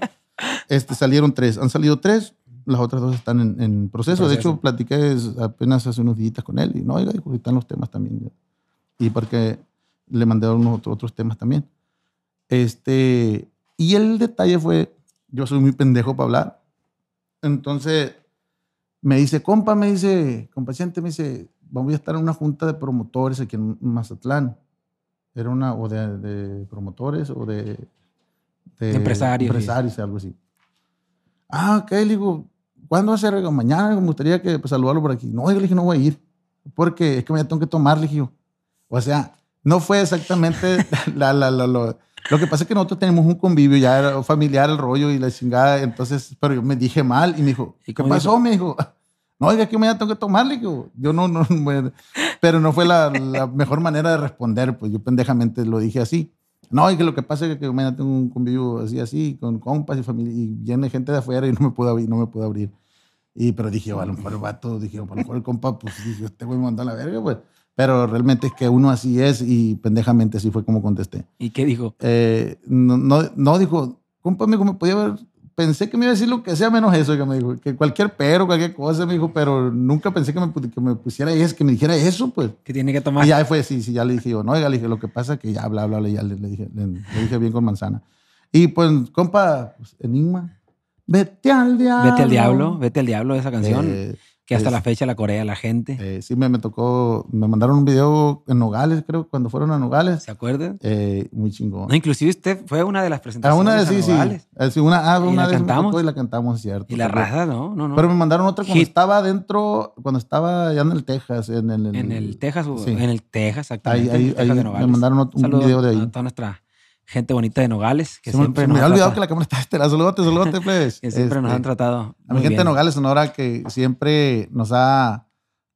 Este, salieron tres. Han salido tres. Las otras dos están en, en proceso. De proceso. hecho, platiqué apenas hace unos días con él. Y no, oiga, están los temas también. Y porque le mandé otros, otros temas también. Este, y el detalle fue, yo soy muy pendejo para hablar. Entonces, me dice, compa, me dice, compaciente, me dice, vamos a estar en una junta de promotores aquí en Mazatlán. Era una, o de, de promotores o de, De empresarios, Empresarios, algo así. Ah, ok, le digo, ¿cuándo va a ser? Mañana me gustaría que pues, saludarlo por aquí. No, yo le dije, no voy a ir, porque es que me tengo que tomar, le dije yo. O sea, no fue exactamente [laughs] la, la, la- lo, lo que pasa es que nosotros tenemos un convivio ya era familiar, el rollo y la chingada, entonces, pero yo me dije mal y me dijo, ¿Y ¿qué pasó? Me dijo, no, oiga, que me tengo que tomar, le digo, yo no, no, bueno, pero no fue la, la mejor manera de responder, pues yo pendejamente lo dije así. No, y que lo que pasa es que mañana tengo un convivio así, así, con compas y familia, y viene gente de afuera y no me puedo abrir, no me puedo abrir. Y, pero dije, a lo mejor el vato, dije, a lo mejor el compa, pues dije, este güey me mandó a la verga, pues. Pero realmente es que uno así es y pendejamente así fue como contesté. ¿Y qué dijo? Eh, no, no, no dijo, compa, me podía haber, pensé que me iba a decir lo que sea menos eso, que me dijo, que cualquier pero, cualquier cosa, me dijo, pero nunca pensé que me, que me pusiera eso, que me dijera eso, pues. Que tiene que tomar. Y ya fue, sí, sí, ya le dije yo, no, oiga, le dije, lo que pasa es que ya, bla, bla, bla, ya le, le dije, le, le dije bien con manzana. Y pues, compa, pues, Enigma, vete al diablo. Vete al diablo, vete al diablo de esa canción. Eh, que hasta es- la fecha la corea la gente. eh, sí, me, me tocó, me mandaron un video en Nogales, creo, cuando fueron a Nogales. ¿Se acuerdan? Eh, muy chingón. No, inclusive usted fue una de las A presentaciones. una a vez sí, sí. Nogales. Eh, sí, una, ah, ¿Y una la vez me cantamos? y la cantamos, cierto. Y la raza, no, no, no. Pero me mandaron otra cuando Hit. estaba dentro, cuando estaba allá en el Texas, en el... en el Texas, sí. en el Texas, Ahí, exactamente. ahí, en el Texas ahí de me Nogales. mandaron otro- un Saludos video de A ahí. toda nuestra gente bonita de Nogales, que se me, siempre me había han olvidado que la cámara está estera. Saludote, saludote, [laughs] pues. que siempre nos Este, han tratado. A mi gente de bien. Nogales, Sonora, que siempre nos ha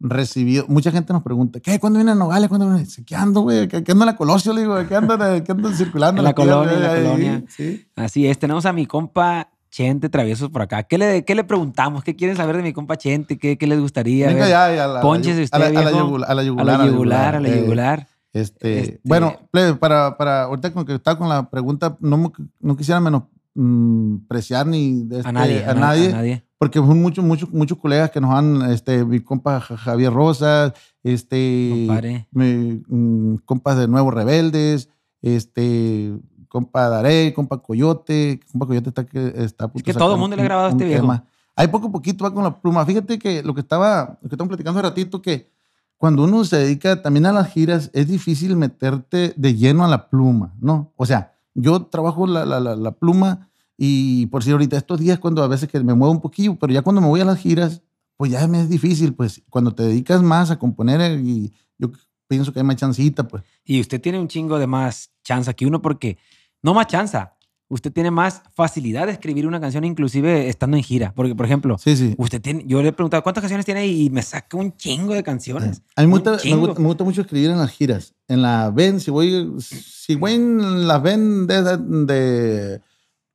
recibido. Mucha gente nos pregunta, ¿qué? ¿Cuándo viene a Nogales? ¿Cuándo viene? ¿Qué ando, güey? ¿Qué, ando en la Colosio? Le digo, ¿qué ando, qué ando circulando? En la colonia, en la ahí? colonia. Sí. Así es, tenemos a mi compa Chente Traviesos por acá. ¿Qué le, qué le preguntamos? ¿Qué quieren saber de mi compa Chente? ¿Qué, qué les gustaría? Venga ya, ya, a la, Pónchese a la, usted, a la yugular, a la a yugular. la yugular, a la eh, yugular. Este, Este- Bueno, para, para ahorita con que estaba con la pregunta, no, no quisiera menospreciar ni de este- a nadie, a nadie, a nadie. porque son muchos, muchos, muchos colegas que nos han, este, mi compa Ja- Javier Rosas, este, mi, mm, compas de Nuevos Rebeldes, este, compa Darey, compa Coyote, compa Coyote está que está punto que todo sacar mundo le ha grabado a un este viejo. tema. Hay poco a poquito va con la pluma. Fíjate que lo que estaba, lo que estamos platicando hace ratito, que cuando uno se dedica también a las giras, es difícil meterte de lleno a la pluma, ¿no? O sea, yo trabajo la, la, la, la pluma y por si ahorita estos días cuando a veces que me muevo un poquillo, pero ya cuando me voy a las giras, pues ya me es difícil, pues cuando te dedicas más a componer eh, y yo pienso que hay más chancita, pues. Y usted tiene un chingo de más chanza que uno porque, no más chanza, usted tiene más facilidad de escribir una canción inclusive estando en gira. Porque, por ejemplo, Sí, sí. usted tiene, yo le he preguntado, ¿cuántas canciones tiene? Y me saca un chingo de canciones. A mí me gusta, me, gusta, me gusta mucho escribir en las giras. En la ven, si voy, si voy en la ven de, de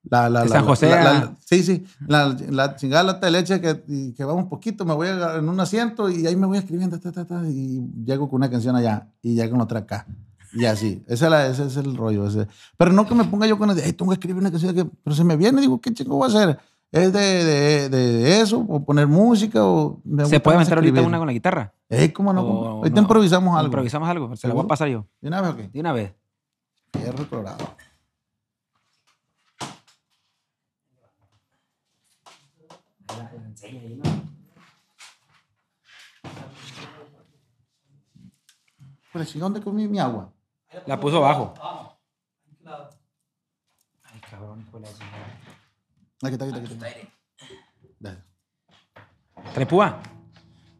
la, la, De San la- José la- sí, sí, la, chingada lata de leche que, que va un poquito, me voy a en un asiento y ahí me voy escribiendo ta, ta, ta, y llego con una canción allá y ya con otra acá. Y así, ese es, la- ese es el rollo. ese. Pero no que me ponga yo con el de, "Ay, tengo que escribir una canción que, pero se me viene, digo, ¿qué chingo voy a hacer? ¿Es de, de, de eso? ¿O poner música? O ¿Se puede meter ahorita una con la guitarra? Eh, ¿cómo no? O? Ahorita no, improvisamos algo. Improvisamos algo. Se lo voy a pasar yo. ¿De una vez o qué? De una vez. Fierro colorado. Pues, ¿y dónde comí mi agua? La puso abajo. Ay, cabrón, hijo de la chingada. Aquí está, aquí está, aquí está. Dale. ¿Trae púa?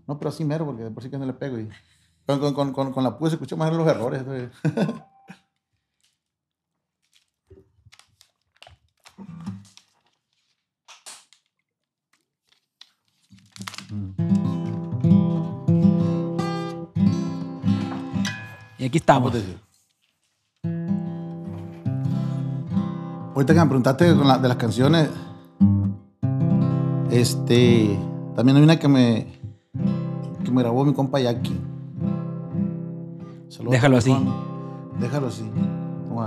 No, pero así mero, porque de por sí que no le pego. Y... Con, con, con, con, con la púa se escuchan más los errores. Y aquí estamos. Ahorita que me preguntaste con la- de las canciones, este, también hay una que me, que me grabó mi compa Jackie. Saludos, Déjalo así. Déjalo así.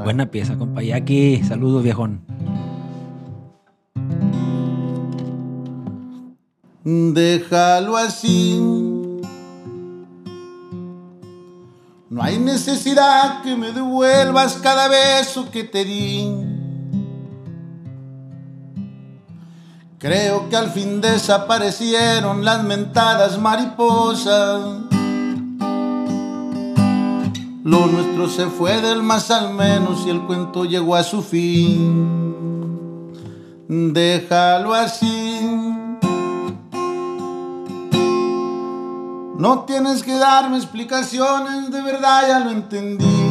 Buena pieza, compa. Aquí, saludos, viejón. Déjalo así. No hay necesidad que me devuelvas cada beso que te di. Creo que al fin desaparecieron las mentadas mariposas. Lo nuestro se fue del más al menos y el cuento llegó a su fin. Déjalo así. No tienes que darme explicaciones, de verdad ya lo entendí.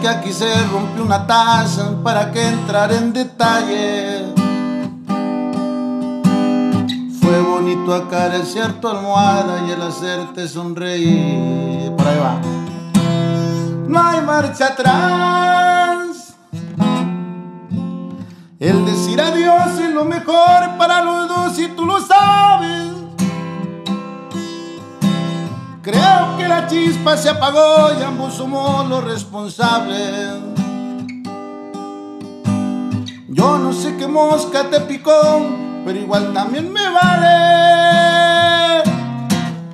Que aquí se rompió una taza para que entrar en detalle. Fue bonito acariciar tu almohada y el hacerte sonreír. Por ahí va. No hay marcha atrás. El decir adiós es lo mejor para los dos y tú lo sabes. Creo que la chispa se apagó y ambos somos los responsables. Yo no sé qué mosca te picó, pero igual también me vale.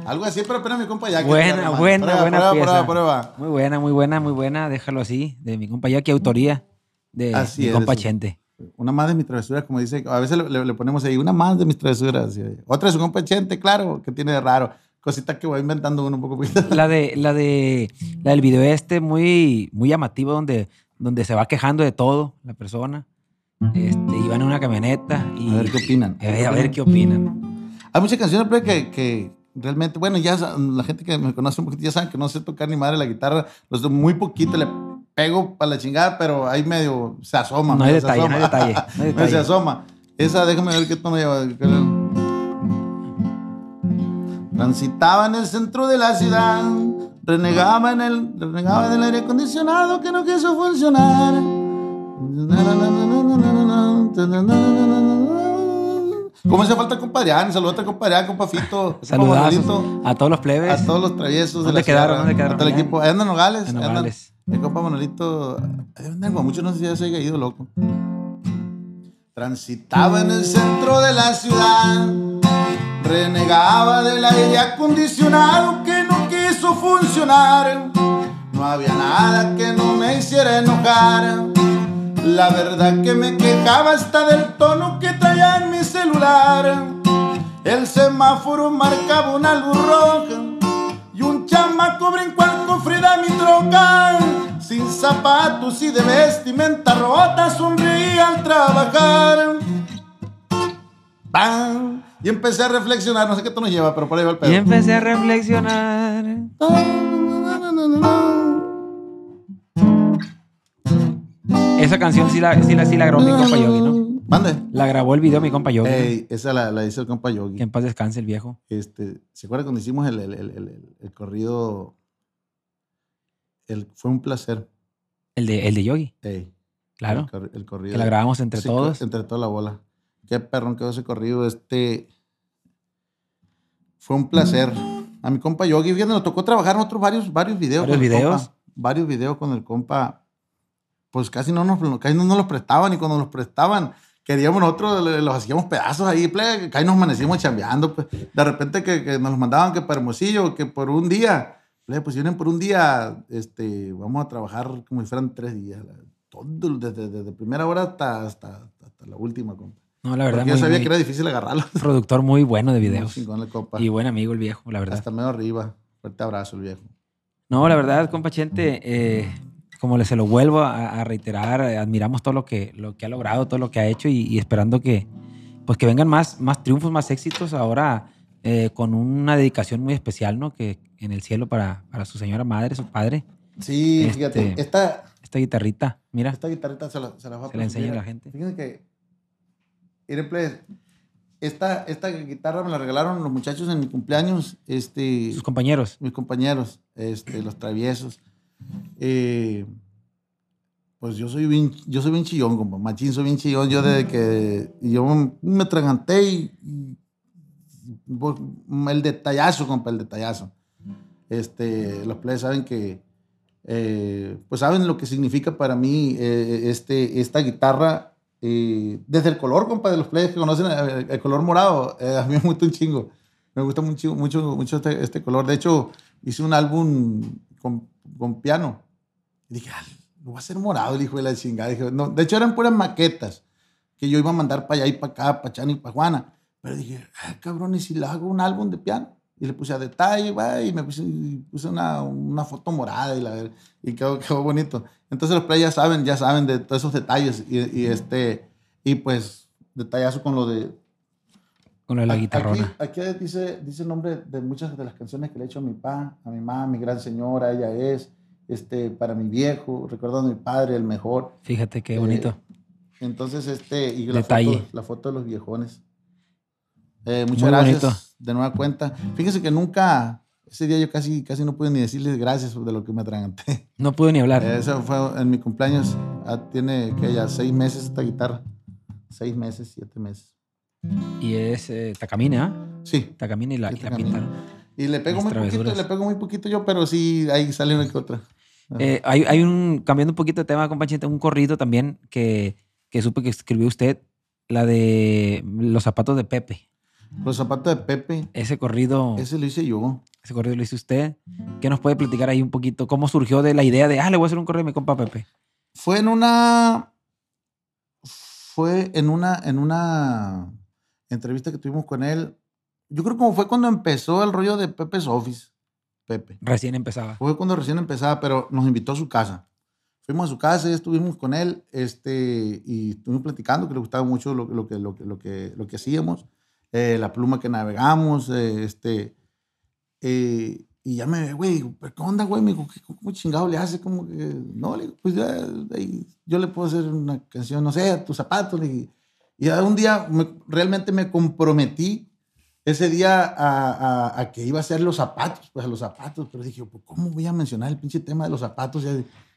Algo así, pero espera mi compa ya. que Buena, hermano. buena, Prueba, buena prueba, pieza. prueba, prueba. Muy buena, muy buena, muy buena. Déjalo así. De mi compa Jackie, autoría de Así mi es. compa Chente. Una más de mis travesuras, como dice, a veces le, le- le ponemos ahí, una más de mis travesuras. Otra de su compa Chente, claro, que tiene de raro. Cosita que voy inventando uno un poco. La de, la de, la del video este muy, muy llamativo donde, donde se va quejando de todo la persona. Este, y van en una camioneta y A ver qué opinan. Eh, a ver qué opinan. Hay muchas canciones pero que, que realmente, bueno, ya la gente que me conoce un poquito ya saben que no sé tocar ni madre la guitarra. Los doy muy poquito le pego para la chingada, pero ahí medio se asoma. No hay detalle, no hay detalle, no hay [laughs] Medio se detalle. asoma. Esa, déjame ver qué tono lleva. Transitaba en el centro de la ciudad, renegaba en el, renegaba del aire acondicionado que no quiso funcionar. ¿Cómo hace falta compadre? Saludos a compadre, compa Fito, [laughs] compa Saludazos Manolito, a todos los plebes. a todos los traviesos de ¿Dónde la quedaron? ¿Dónde quedaron? a todo el equipo. Ahí andan Nogales. En. Nogales. El compa Manolito, ahí andan muchos, no sé si ya se haya ido loco. Transitaba en el centro de la ciudad, renegaba del aire acondicionado que no quiso funcionar. No había nada que no me hiciera enojar. La verdad que me quejaba hasta del tono que traía en mi celular. El semáforo marcaba una luz roja y un chamaco brincó al cofre de mi troca. Sin zapatos y de vestimenta rota sonreía al trabajar. ¡Pam! Y empecé a reflexionar, no sé qué tono lleva, pero por ahí va el pedo. Y empecé a reflexionar. Esa canción sí la, sí la, sí la grabó mi compa Yogi, ¿no? Mande. La grabó el video mi compa Yogi. Ey, esa la, la hizo el compa Yogi. Que en paz descanse el viejo. Este, ¿Se acuerda cuando hicimos el, el, el, el- corrido? El, fue un placer. El de, el de Yogi, Ey, claro. El, cor- el corrido. Que la grabamos entre Sí, todos. Entre toda la bola. Qué perrón quedó ese corrido. Este. Fue un placer. A mi compa Yogi, fíjate, nos tocó trabajar en otros varios, varios videos. ¿Varios videos? compa. varios videos con el compa. Pues casi no nos, casi no nos los prestaban y cuando nos prestaban, queríamos nosotros, los hacíamos pedazos ahí, ple, que ahí nos amanecíamos chambeando. Pues. De repente que, que nos los mandaban que para Hermosillo, que por un día, ple, pues si vienen por un día, este, vamos a trabajar como si fueran tres días. Todo, desde, desde primera hora hasta, hasta, hasta la última, compa. No, la verdad, yo sabía muy- que era difícil agarrarlo. [laughs] productor muy bueno de videos. Y buen amigo el viejo, la verdad. Hasta medio arriba. Fuerte abrazo, el viejo. No, la verdad, compa Chente, eh, como le se lo vuelvo a, a reiterar, eh, admiramos todo lo que, lo que ha logrado, todo lo que ha hecho y, y esperando que, pues que vengan más, más triunfos, más éxitos ahora eh, con una dedicación muy especial, ¿no? Que en el cielo para, para su señora madre, su padre, Sí, Este- fíjate. Esta, esta guitarrita, mira, esta guitarrita se la, se la va a se la enseña a la gente. Fíjense que. Miren, pues, esta, esta guitarra me la regalaron los muchachos en mi cumpleaños. Este, Sus compañeros. mis compañeros, este, los traviesos. Eh, pues yo soy bien, yo soy bien chillón, compa. Machín, soy bien chillón. Yo desde que yo me atraganté y, y- pues, el detallazo, compa, el detallazo. Este, los players saben que, eh, pues saben lo que significa para mí eh, este, esta guitarra. Eh, desde el color, compa, de los players que conocen el, el color morado, eh, [laughs] a mí me gusta un chingo. Me gusta mucho, mucho, mucho este, este color. De hecho, hice un álbum con, con piano. Y dije, "Ah, lo voy a hacer morado, el hijo de la chingada. Dije, no, de hecho, eran puras maquetas que yo iba a mandar para allá y para acá, para Chani y para Juana. Pero dije, ah, cabrón, ¿y si le hago un álbum de piano? Y le puse a detalle, va, y me puse, y puse una, una foto morada y, la, y quedó, [laughs] quedó bonito. Entonces los players ya saben, ya saben de todos esos detalles. Y, y este, y pues, detallazo con lo de, Con lo de la guitarrona. Aquí, aquí dice, dice el nombre de muchas de las canciones que le he hecho a mi papá, a mi mamá, mi gran señora, ella es, este, para mi viejo, recordando a mi padre, el mejor. Fíjate qué Eh, bonito. Entonces, este, y la Detalle. foto, la foto de los viejones. Eh, muchas Muy gracias bonito. de nueva cuenta. Fíjense que nunca, ese día yo casi, casi no pude ni decirles gracias de lo que me atraganté. [laughs] No pude ni hablar. Eso fue en mi cumpleaños. Ah, tiene que ya seis meses esta guitarra. Seis meses, siete meses. Y es eh, Takamine, ¿ah? Sí, Takamine y la, Sí, y la pintaron. Y le pego Las muy poquito, le pego muy poquito yo, pero sí, ahí sale una que otra. Eh, hay, hay un, cambiando un poquito de tema, compañero, un corrido también que, que supe que escribió usted, la de los zapatos de Pepe. Los zapatos de Pepe, Ese corrido, ese lo hice yo. ese corrido lo hizo usted. ¿Qué nos puede platicar ahí un poquito? ¿Cómo surgió de la idea de, ah, le voy a hacer un corrido a mi compa Pepe? Fue en una. Fue en una, en una entrevista que tuvimos con él. Yo creo como fue cuando empezó el rollo de Pepe's Office. Pepe. Recién empezaba. Fue cuando recién empezaba, pero nos invitó a su casa. Fuimos a su casa y estuvimos con él este, y estuvimos platicando que le gustaba mucho lo, lo que, lo, que, lo, que, lo que hacíamos, eh, la pluma que navegamos, eh, este, eh, y ya me, güey, digo, ¿pero qué onda, güey? Me dijo, ¿qué- ¿cómo chingado le hace? Como que, no, le digo, pues ya, ahí, yo le puedo hacer una canción, no sé, a tus zapatos. le dije. y un día me- realmente me comprometí ese día a, que iba a hacer los zapatos, pues a los zapatos, pero dije, pues, ¿cómo voy a mencionar el pinche tema de los zapatos? Ya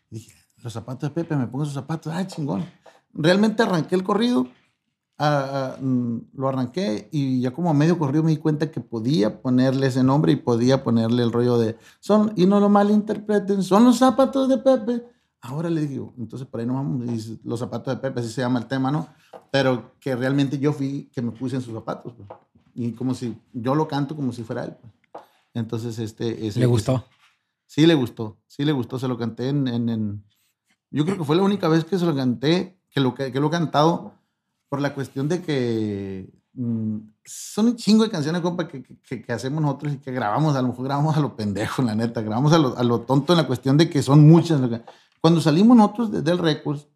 dije, los zapatos de Pepe, me pongo esos zapatos, ah, chingón. Realmente arranqué el corrido, ah, ah, mm, lo arranqué y ya como a medio corrido me di cuenta que podía ponerle ese nombre y podía ponerle el rollo de, son, y no lo malinterpreten, son los zapatos de Pepe. Ahora le digo, entonces por ahí nos vamos, y los zapatos de Pepe, así se llama el tema, ¿no? Pero que realmente yo fui que me puse en sus zapatos, pues. Y como si, yo lo canto como si fuera él, pues. Entonces, este... ese- ¿Le gustó? Sí le gustó, sí le gustó, se lo canté en, en- en- Yo creo que fue la única vez que se lo canté, que lo, que, que lo he cantado, por la cuestión de que mm, son un chingo de canciones, compa, que, que- que hacemos nosotros y que grabamos, a lo mejor grabamos a lo pendejo, la neta, grabamos a lo, a lo tonto en la cuestión de que son muchas. Cuando salimos nosotros de- del Records,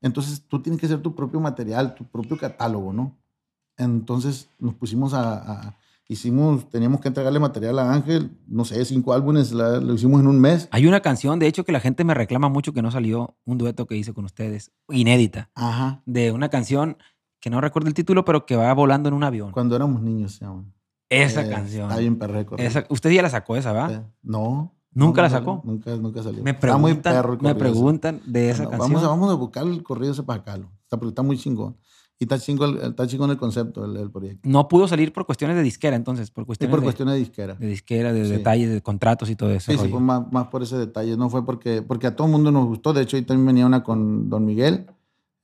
entonces tú tienes que hacer tu propio material, tu propio catálogo, ¿no? Entonces nos pusimos a, a- hicimos, teníamos que entregarle material a Ángel, no sé, cinco álbumes, la- lo hicimos en un mes. Hay una canción, de hecho, que la gente me reclama mucho que no salió, un dueto que hice con ustedes, inédita, Ajá. de una canción que no recuerdo el título, pero que va volando en un avión. Cuando éramos niños, se llama. Esa Eh, canción. Está bien. Esa- usted ya la sacó esa, ¿va? Eh, No. ¿Nunca la sacó? Nunca, nunca salió. Me Está muy preguntan, perro me preguntan de esa No, canción. Vamos a, vamos a buscar el corrido ese para. Está, está muy chingón. Y está chingón, el- está chingón el concepto del, proyecto. No pudo salir por cuestiones de disquera, entonces, por cuestiones, por de, cuestiones de disquera. de disquera, de Sí. detalles, de contratos y todo eso. Sí, sí, fue más, más por ese detalle. No fue porque, porque a todo el mundo nos gustó. De hecho, ahí también venía una con Don Miguel.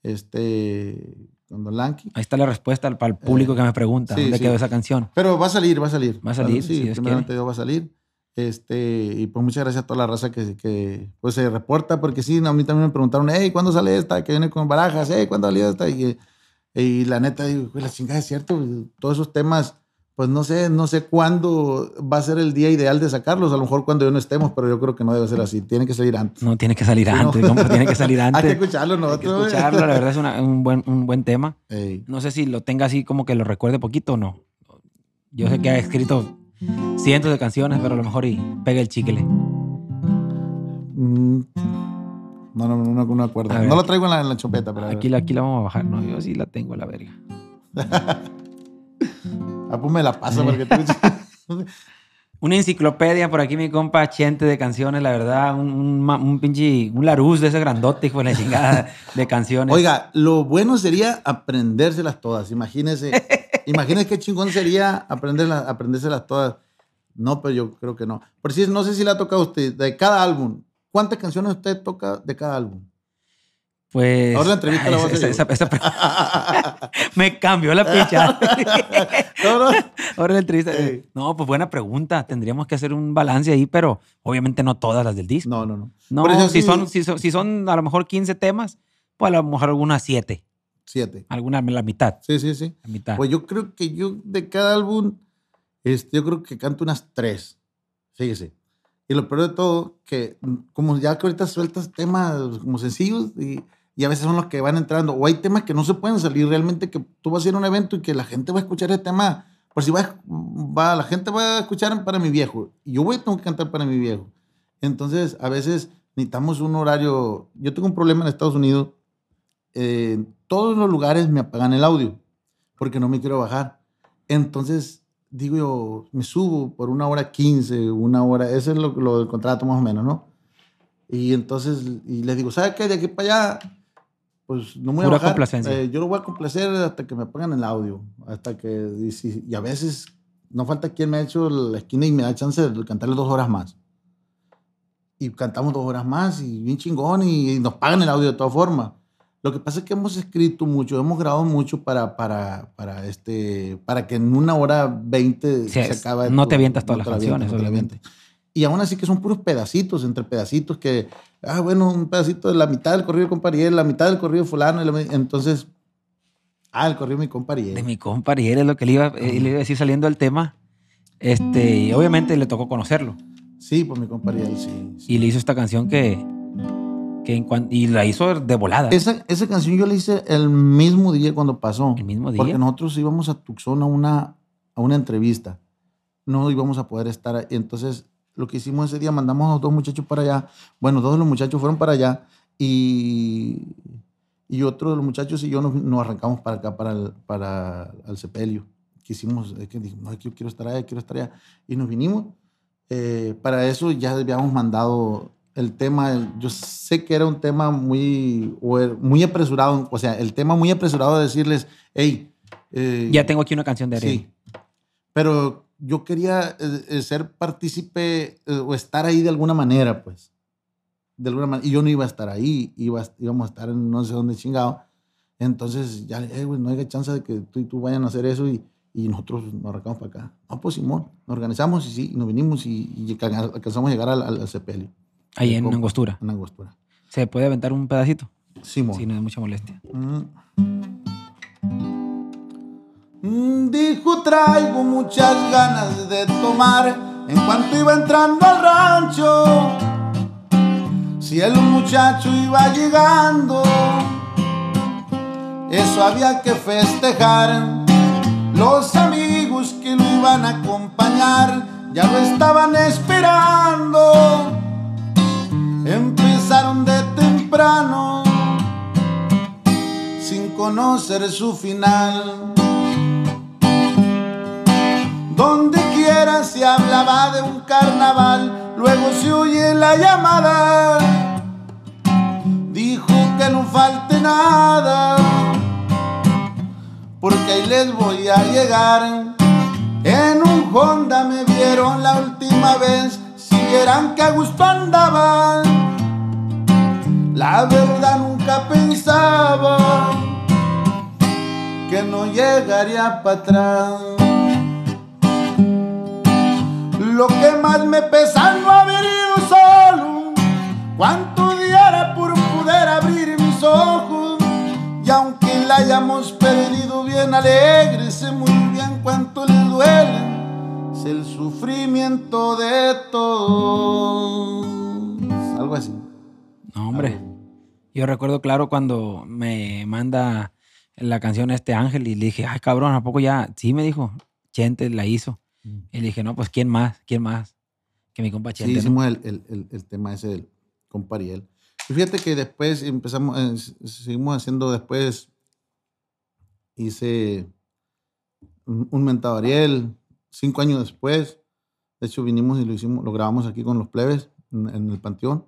Este, con Don Lanky. Ahí está la respuesta para el público que me pregunta sí, dónde sí. quedó esa canción. Pero va a salir, va a salir. Va a salir, Sí, si primeramente Dios va a salir. Este, y pues muchas gracias a toda la raza que, que pues se reporta, porque sí, a mí también me preguntaron, hey, ¿cuándo sale esta? Que viene con barajas, hey, ¿cuándo salió esta? Y, y la neta, digo, "Güey, la chingada es cierto, todos esos temas, pues no sé, no sé cuándo va a ser el día ideal de sacarlos, a lo mejor cuando yo no estemos, pero yo creo que no debe ser así, tiene que salir antes. No, tiene que salir Sí, no. antes, compa, tiene que salir [laughs] Hay que antes. escucharlo Hay que nosotros. escucharlo, la verdad es una- un, buen, un buen tema. Ey. No sé si lo tenga así como que lo recuerde poquito o no. Yo sé que ha escrito cientos de canciones, pero a lo mejor y pega el chicle. Mm, No, no, no, no, acuerdo. No lo traigo en la, en la chopeta, pero. Aquí, la- aquí la vamos a bajar. No, yo sí la tengo a la verga. [laughs] Ah, pues me la paso porque tú- [laughs] [laughs] Una enciclopedia por aquí, mi compa Chente de canciones, la verdad. Un, un, un pinche, un laruz de ese grandote, hijo de la chingada, de canciones. Oiga, lo bueno sería aprendérselas todas. Imagínese, imagínese qué chingón sería aprenderlas, aprendérselas todas. No, pero yo creo que no. Por si no sé si la toca a usted de cada álbum. ¿Cuántas canciones usted toca de cada álbum? Pues. Ahora la entrevista la voy a esa- hacer esa- esa- esa- [laughs] me cambió la picha. [laughs] No, no. Ahora la entrevista. No, pues buena pregunta. Tendríamos que hacer un balance ahí, pero obviamente no todas las del disco. No, no, no. No, Por eso si, sí- son, si, son, si son a lo mejor 15 temas, pues a lo mejor algunas 7. Siete. Alguna la mitad. Sí, sí, sí. La mitad. Pues yo creo que yo de cada álbum, este, yo creo que canto unas tres. Fíjese. Y lo peor de todo, que mm, como ya que ahorita sueltas temas como sencillos y, y a veces son los que van entrando, o hay temas que no se pueden salir realmente, que tú vas a ir a un evento y que la gente va a escuchar ese tema, por si va, va la gente va a escuchar para mi viejo, y yo voy a que cantar para mi viejo. Entonces, a veces necesitamos un horario. Yo tengo un problema en Estados Unidos. eh, todos los lugares me apagan el audio porque no me quiero bajar. Entonces, digo yo, me subo por una hora 15, una hora, ese es lo, lo del contrato más o menos, ¿no? Y entonces, y les digo, ¿sabe qué? De aquí para allá, pues no me voy Pura a bajar. Eh, yo lo voy a complacer hasta que me pongan el audio, hasta que, y, si- y a veces no falta quien me ha hecho la esquina y me da chance de cantarle dos horas más. Y cantamos dos horas más y bien chingón y, y nos pagan el audio de todas formas. Lo que pasa es que hemos escrito mucho, hemos grabado mucho para, para, para, este, para que en una hora veinte Sí, se es- acabe. no tu- te avientas todas te las avientas, canciones, no obviamente. Y aún así que son puros pedacitos, entre pedacitos que, ah, bueno, un pedacito de la mitad del corrido de compa Ariel, la mitad del corrido de fulano, la entonces, ah, el corrido de mi compa Ariel. De mi compa Ariel es lo que le iba, eh, le iba a decir saliendo del tema. Este, y obviamente le tocó conocerlo. Sí, pues mi compa Ariel, sí. sí. Y le hizo esta canción que. Que en cuan- y la hizo de volada. Esa, esa canción yo la hice el mismo día cuando pasó. el mismo día. Porque nosotros íbamos a Tucson a una, a una entrevista. No íbamos a poder estar ahí. Entonces, lo que hicimos ese día, mandamos a los dos muchachos para allá. Bueno, dos de los muchachos fueron para allá y, y otro de los muchachos y yo nos, nos arrancamos para acá, para el, para el sepelio. Quisimos, es que dijimos, no, yo quiero estar allá, quiero estar allá. Y nos vinimos. Eh, para eso ya habíamos mandado el tema, yo sé que era un tema muy, er- muy apresurado, o sea, el tema muy apresurado de decirles, hey, eh, ya tengo aquí una canción de Ariel. Sí. Pero yo quería eh, eh, ser partícipe eh, o estar ahí de alguna manera, pues. De alguna manera. Y yo no iba a estar ahí, iba, íbamos a estar en no sé dónde chingado. Entonces, ya, güey, no hay chance de que tú y tú vayan a hacer eso y, y nosotros nos arrancamos para acá. No, pues Simón, nos organizamos y sí, nos vinimos y, y alca- alcanzamos a llegar al, al, al sepelio, Ahí en. Angostura. en Angostura. ¿Se puede aventar un pedacito? Simón. Si no es mucha molestia. Mm, Dijo traigo muchas ganas de tomar en cuanto iba entrando al rancho. Si el muchacho iba llegando, eso había que festejar. Los amigos que lo iban a acompañar ya lo estaban esperando. Empezaron de temprano sin conocer su final. Donde quiera se hablaba de un carnaval, luego se oye la llamada. Dijo que no falte nada, porque ahí les voy a llegar. En un Honda me vieron la última vez, si vieran que a gusto andaban. La verdad nunca pensaba que no llegaría para atrás. Lo que más me pesa no haber ido solo, cuánto diera por poder abrir mis ojos. Y aunque la hayamos perdido bien alegre, sé muy bien cuánto le duele es el sufrimiento de todos. Algo así. No, hombre. Yo recuerdo claro cuando me manda la canción este Ángel y le dije, ay cabrón, ¿a poco ya? Sí, me dijo, Chente la hizo. Mm. Y le dije, no, pues ¿quién más? ¿Quién más? Que mi compa Sí, Chente. ¿no? hicimos el, el- el- el tema ese del compa Ariel. Y fíjate que después empezamos, eh, seguimos haciendo después, hice un, un mentado Ariel, cinco años después. De hecho, vinimos y lo hicimos, lo grabamos aquí con los plebes en, en el Panteón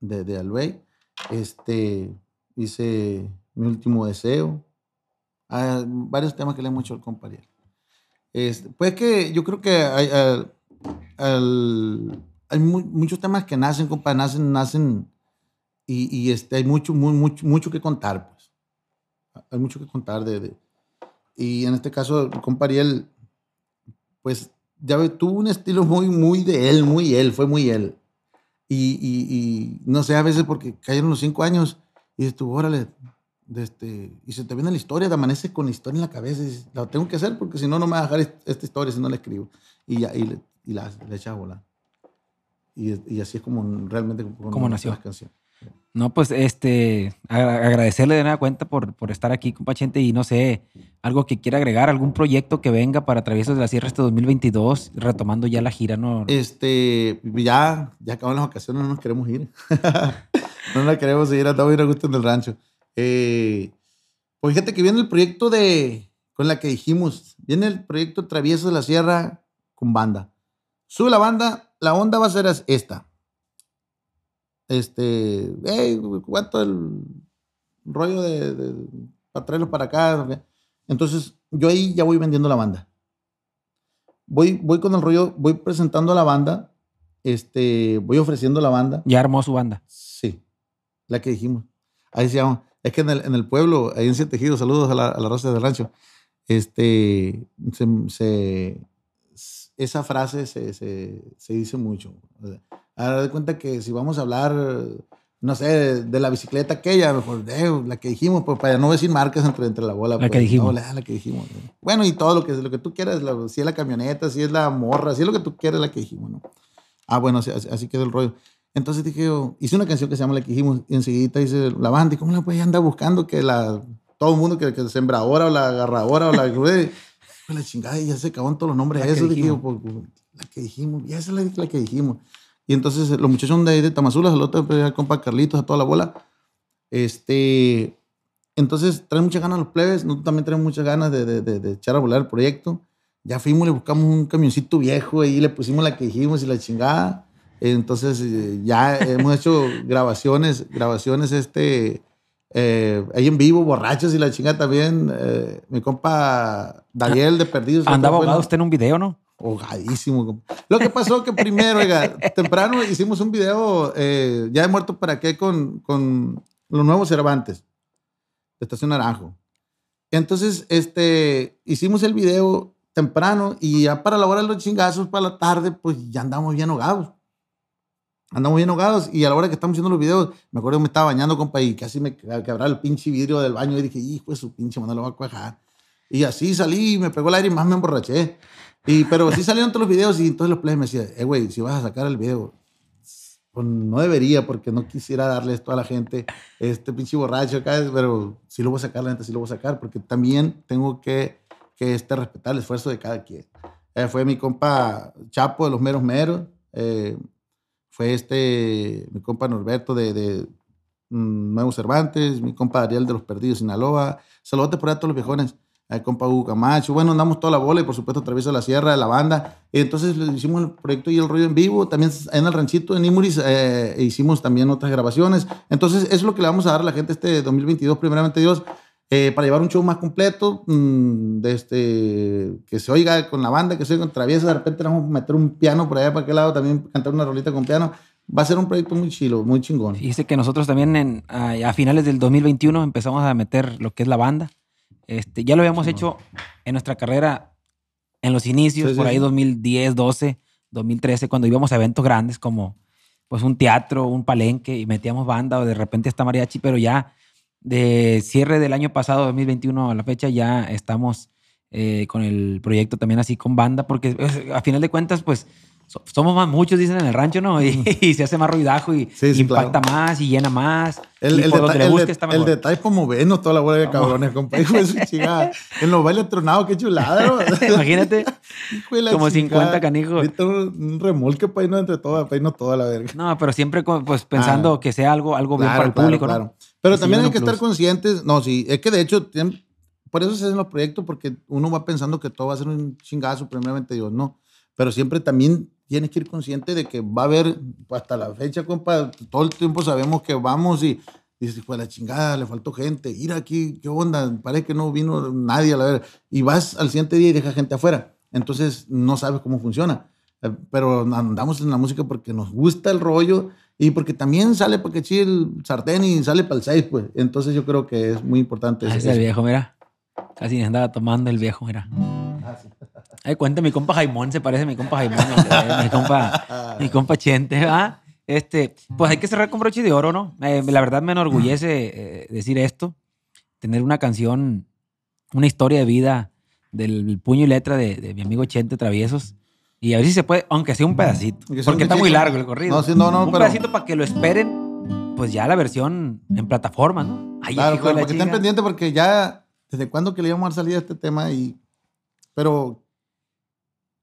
de, de Albay. Este, hice mi último deseo. Ah, varios temas que le hemos hecho al compa. Este, pues que yo creo que hay, ah, al- hay mu- muchos temas que nacen, compa, nacen, nacen y, y, este, hay mucho, muy, mucho, mucho que contar, pues. Hay mucho que contar de, de- y en este caso, compa Ariel, pues, ya tuvo un estilo muy, muy de él, muy él, fue muy él. Y, y- y no sé, a veces porque cayeron los cinco años y dices tú, órale, de este, y se te viene la historia, te amaneces con la historia en la cabeza y dices, la tengo que hacer porque si no, no me va a dejar est- esta historia si no la escribo. Y, ya, y, le, y la, le echa a volar. Y, así es como realmente como, Como nació. las canciones. No, pues este, agra- agradecerle de nada cuenta por, por estar aquí, compa Chente, y no sé, algo que quiera agregar, algún proyecto que venga para Traviesos de la Sierra este 2022, retomando ya la gira, ¿no? Este, ya, ya acaban las vacaciones, no nos queremos ir. [laughs] no nos queremos ir, andamos bien a gusto en el rancho. Eh, pues fíjate que viene el proyecto de, con la que dijimos, viene el proyecto Traviesos de la Sierra con banda. Sube la banda, la onda va a ser esta. Este, hey, ¿cuánto el rollo de, de para traerlo para acá? Entonces, yo ahí ya voy vendiendo la banda voy, voy con el rollo, voy presentando a la banda, este, voy ofreciendo la banda. Ya armó su banda. Sí, la que dijimos. Ahí se llama. Es que en el, en el pueblo, ahí en Siete Ejidos, saludos a la, a la raza del rancho, este, se, se- esa frase se, se, se dice mucho. Ahora de cuenta que si vamos a hablar, no sé, de, de la bicicleta aquella, mejor, eh, la que dijimos, pues para no decir marcas entre, entre la bola. La pues, que dijimos. no, la, la que dijimos. ¿no? Bueno, y todo lo que, lo que tú quieras, la- si es la camioneta, si es la morra, si es lo que tú quieras, la que dijimos, ¿no? Ah, bueno, así, así- quedó el rollo. Entonces dije yo, hice una canción que se llama La que dijimos, y enseguida dice la banda, ¿y cómo la puede andar buscando que la, todo el mundo, que, que la sembradora o la agarradora o la, [laughs] pues la chingada, y ya se acabó todos los nombres. Que Eso dije yo, pues, la que dijimos, ya esa es la, la que dijimos. Y entonces los muchachos de de Tamazula, saludos pues, al compa Carlitos, a toda la bola. Este, entonces traen muchas ganas los plebes, nosotros también tenemos muchas ganas de, de- de- de echar a volar el proyecto. Ya fuimos, le buscamos un camioncito viejo y le pusimos la que dijimos y la chingada. Entonces eh, ya hemos hecho [laughs] grabaciones, grabaciones este, eh, ahí en vivo, borrachos y la chingada también. Eh, mi compa Daniel de Perdidos. Andaba ahogado usted en un video, ¿no? Ahogadísimo. Lo que pasó que primero, oiga, temprano hicimos un video eh, ya de muerto para qué con, con los nuevos Cervantes de Estación Naranjo. Entonces, este, hicimos el video temprano y ya para la hora de los chingazos, para la tarde, pues ya andamos bien ahogados. Andamos bien ahogados y a la hora que estamos haciendo los videos, me acuerdo que me estaba bañando, compa, y casi me quebraba el pinche vidrio del baño y dije, hijo de su pinche, mano, lo va a cuajar. Y así salí, me pegó el aire y más me emborraché. Y, pero sí salieron todos los videos y entonces los players me decían, eh, güey, si vas a sacar el video, pues no debería porque no quisiera darle esto a la gente, este pinche borracho acá, pero sí lo voy a sacar, la gente sí lo voy a sacar porque también tengo que, que este, respetar el esfuerzo de cada quien. Eh, fue mi compa Chapo de los Meros Meros, eh, fue este, mi compa Norberto de, de mm, Nuevo Cervantes, mi compa Ariel de los Perdidos Sinaloa, saludos por a todos los viejones el compa Hugo Camacho, bueno, andamos toda la bola y por supuesto Travieso de la Sierra, la banda. Entonces hicimos el proyecto y el rollo en vivo, también en el ranchito de Nimuris eh, hicimos también otras grabaciones. Entonces es lo que le vamos a dar a la gente este 2022, primeramente Dios, eh, para llevar un show más completo, mm, de este, que se oiga con la banda, que se oiga con Travieso, de repente vamos a meter un piano por allá para aquel lado, también cantar una rolita con piano. Va a ser un proyecto muy chilo, muy chingón. Dice que nosotros también en- a, a finales del 2021 empezamos a meter lo que es la banda. Este, ya lo habíamos hecho en nuestra carrera en los inicios, Sí, sí, por ahí sí. 2010, 12, 2013, cuando íbamos a eventos grandes como pues un teatro, un palenque y metíamos banda o de repente está mariachi, pero ya de cierre del año pasado, 2021 a la fecha, ya estamos eh, con el proyecto también así con banda, porque eh, a final de cuentas, pues somos más muchos, dicen en el rancho, ¿no? Y, y se hace más ruidajo y Sí, sí, impacta más y llena más. El, y el, por deta- donde le el está el mejor. detalle es como vernos toda la bola de cabrones, compa. Hijo de su [laughs] chingada. En los bailes tronados, qué chulada, ¿no? [laughs] Imagínate. Hijo de la Como chingada. 50 canijos. Un remolque para irnos entre todas, para irnos toda la verga. No, pero siempre pues pensando Ah. que sea algo, algo bien Claro, para el claro, público, ¿no? claro. Pero también hay que estar conscientes. No, sí, es que de hecho, por eso se hacen los proyectos, porque uno va pensando que todo va a ser un chingazo, primeramente Dios, no. Pero siempre también tienes que ir consciente de que va a haber, hasta la fecha, compa, todo el tiempo sabemos que vamos y dices, pues la chingada, le faltó gente, ir aquí, ¿qué onda? Parece que no vino nadie a la verga. Y vas al siguiente día y dejas gente afuera. Entonces no sabes cómo funciona. Eh, Pero andamos en la música porque nos gusta el rollo y porque también sale para que chille el sartén y sale para el 6, pues. Entonces yo creo que es muy importante. Ah, ese es el viejo, mira. Casi andaba tomando el viejo, mira. Ay, cuenta, mi compa Jaimón se parece a mi compa Jaimón, el- mi compa, mi compa Chente, ¿ah? Este, pues hay que cerrar con broche de oro, ¿no? Eh, la verdad me enorgullece eh, decir esto, tener una canción, una historia de vida del puño y letra de, de mi amigo Chente Traviesos. Y a ver si se puede, aunque sea un pedacito. Porque está muy largo el corrido. No, sí, no, no, un pero- pedacito para que lo esperen, pues ya la versión en plataforma, ¿no? Ay, Claro, claro, la porque estén pendientes porque ya, ¿desde cuándo que le íbamos a dar salida a este tema? Y, pero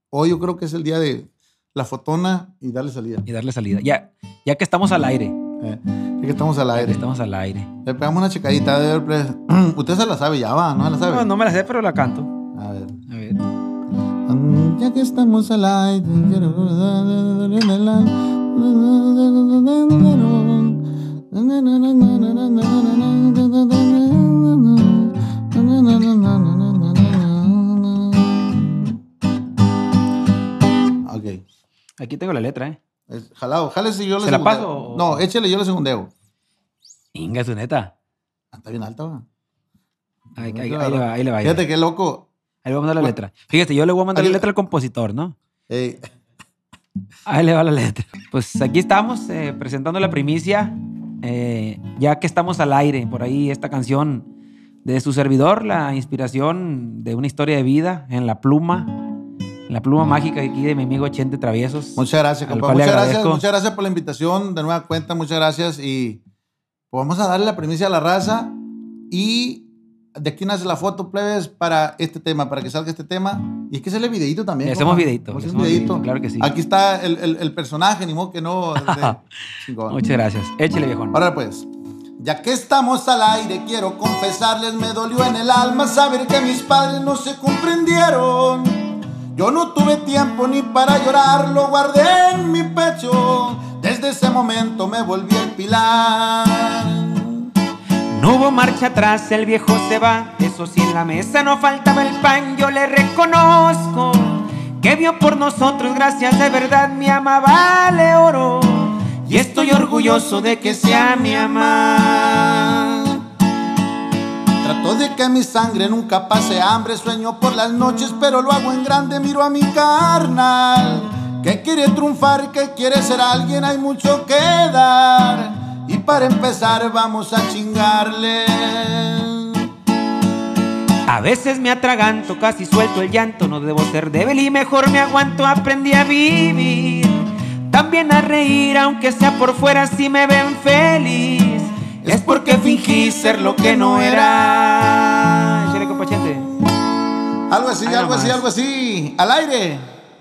hoy yo creo que es el día de la fotona y darle salida. y darle salida. Ya, ya que estamos al aire. Eh, ya que estamos al ya que aire. estamos al aire. Le pegamos una checadita. A ver, pues, [clears throat] usted se la sabe ya, va, ¿no la sabe? No, no me la sé, pero la canto. A ver. A ver. Ya que estamos al aire, Aquí tengo la letra, ¿eh? Es- Jalado, jale si yo le ¿Se la segundeo. paso No, échale, yo le segundeo. Inga, su neta. Ah, Está bien alta, va. Ahí, le va, ahí le va. ahí le va. Fíjate qué loco. Ahí le voy a mandar la letra. Fíjate, yo le voy a mandar la letra al compositor, ¿no? Eh, [laughs] Ahí le va la letra. Pues aquí estamos eh, presentando la primicia. eh, ya que estamos al aire, por ahí esta canción de su servidor, la inspiración de una historia de vida en la pluma, la pluma mágica aquí de mi amigo Chente Traviesos. muchas gracias, compa. Muchas gracias, muchas gracias por la invitación. De nueva cuenta, muchas gracias. Y pues vamos a darle la primicia a la raza. Y de aquí nace la foto, plebes, para este tema, para que salga este tema. Y es que sale videito también. Le hacemos compa. Vamos le hacemos videíto. videíto, claro que sí. Aquí está el, el- el personaje, ni modo que no. de-. [laughs] Muchas gracias. Échale, viejón. Ahora pues, ya que estamos al aire, quiero confesarles, me dolió en el alma saber que mis padres no se comprendieron. Yo no tuve tiempo ni para llorar, lo guardé en mi pecho. Desde ese momento me volví el pilar. No hubo marcha atrás, el viejo se va. Eso sí, en la mesa no faltaba el pan, yo le reconozco. Que vio por nosotros, gracias de verdad, mi ama vale oro. Y estoy orgulloso de que sea mi ama. Trato de que mi sangre nunca pase hambre, sueño por las noches, pero lo hago en grande, miro a mi carnal. Que quiere triunfar, que quiere ser alguien, hay mucho que dar. Y para empezar vamos a chingarle. A veces me atraganto, casi suelto el llanto. No debo ser débil y mejor me aguanto. Aprendí a vivir, también a reír, aunque sea por fuera si me ven feliz. Es porque fingí ser lo que no era. Algo así, algo así, algo así. Al aire.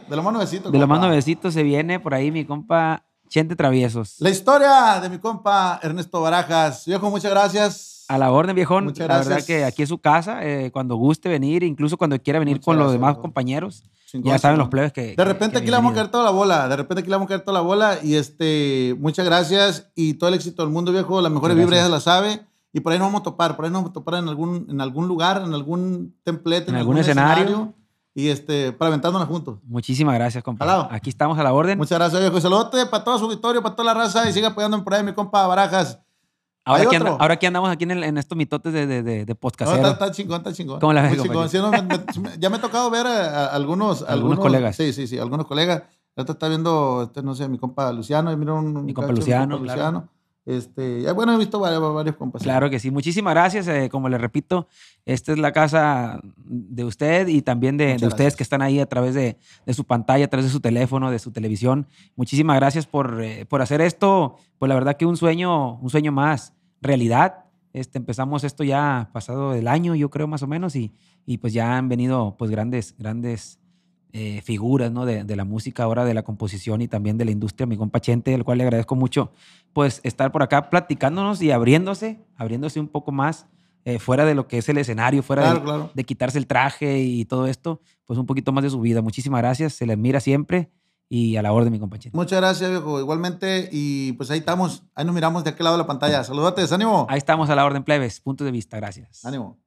De los más nuevecitos. De los más compa. nuevecitos se viene por ahí mi compa Chente Traviesos. La historia de mi compa Ernesto Barajas. Viejo, muchas gracias. A la orden, viejón. Muchas La verdad gracias. que aquí es su casa. eh, cuando guste venir, incluso cuando quiera venir Muchas con los gracias, demás compañeros. Ya saben los plebes que. De repente aquí le vamos a caer toda la bola. De repente aquí le vamos a caer toda la bola. Y este, muchas gracias y todo el éxito del mundo, viejo. Las mejores vibras ya la sabe. Y por ahí nos vamos a topar. Por ahí nos vamos a topar en algún, en algún lugar, en algún templete, En algún escenario. Y este, para aventándonos juntos. Muchísimas gracias, compa. Aquí estamos a la orden. Muchas gracias, viejo. Y saludote para todo su auditorio, para toda la raza. Y siga apoyando por ahí mi compa Barajas. Ahora, aquí andamos aquí en, el- en estos mitotes de, de, de, de No, podcastero. está, está chingón, está chingón. ¿Cómo la ves, Muy chingón. Sí, no, me- me- ya me ha tocado ver a, a algunos, Algunos colegas. Sí, sí, sí, algunos colegas. Ahorita está viendo, este, no sé, mi compa Luciano. mira un, Mi compa cacho Luciano, compa claro. Luciano. Este, ya, bueno, he visto varios, varios compas. Claro que sí. Muchísimas gracias. eh, como le repito, esta es la casa de usted y también de, de ustedes que están ahí a través de, de su pantalla, a través de su teléfono, de su televisión. Muchísimas gracias por, eh, por hacer esto. Pues la verdad que un sueño, un sueño más, realidad. Este, empezamos esto ya pasado el año, yo creo más o menos, y, y pues ya han venido pues grandes, grandes eh, figuras ¿no? de, de la música, ahora de la composición y también de la industria, mi compa Chente, al cual le agradezco mucho pues estar por acá platicándonos y abriéndose, abriéndose un poco más eh, fuera de lo que es el escenario, fuera Claro, de, claro. de quitarse el traje y todo esto, pues un poquito más de su vida. Muchísimas gracias, se le admira siempre y a la orden, mi compa Chente. Muchas gracias, viejo. Igualmente, y pues ahí estamos. Ahí nos miramos de aquel lado de la pantalla. Saludotes, ánimo. Ahí estamos a la orden, plebes. Punto de vista, gracias. Ánimo.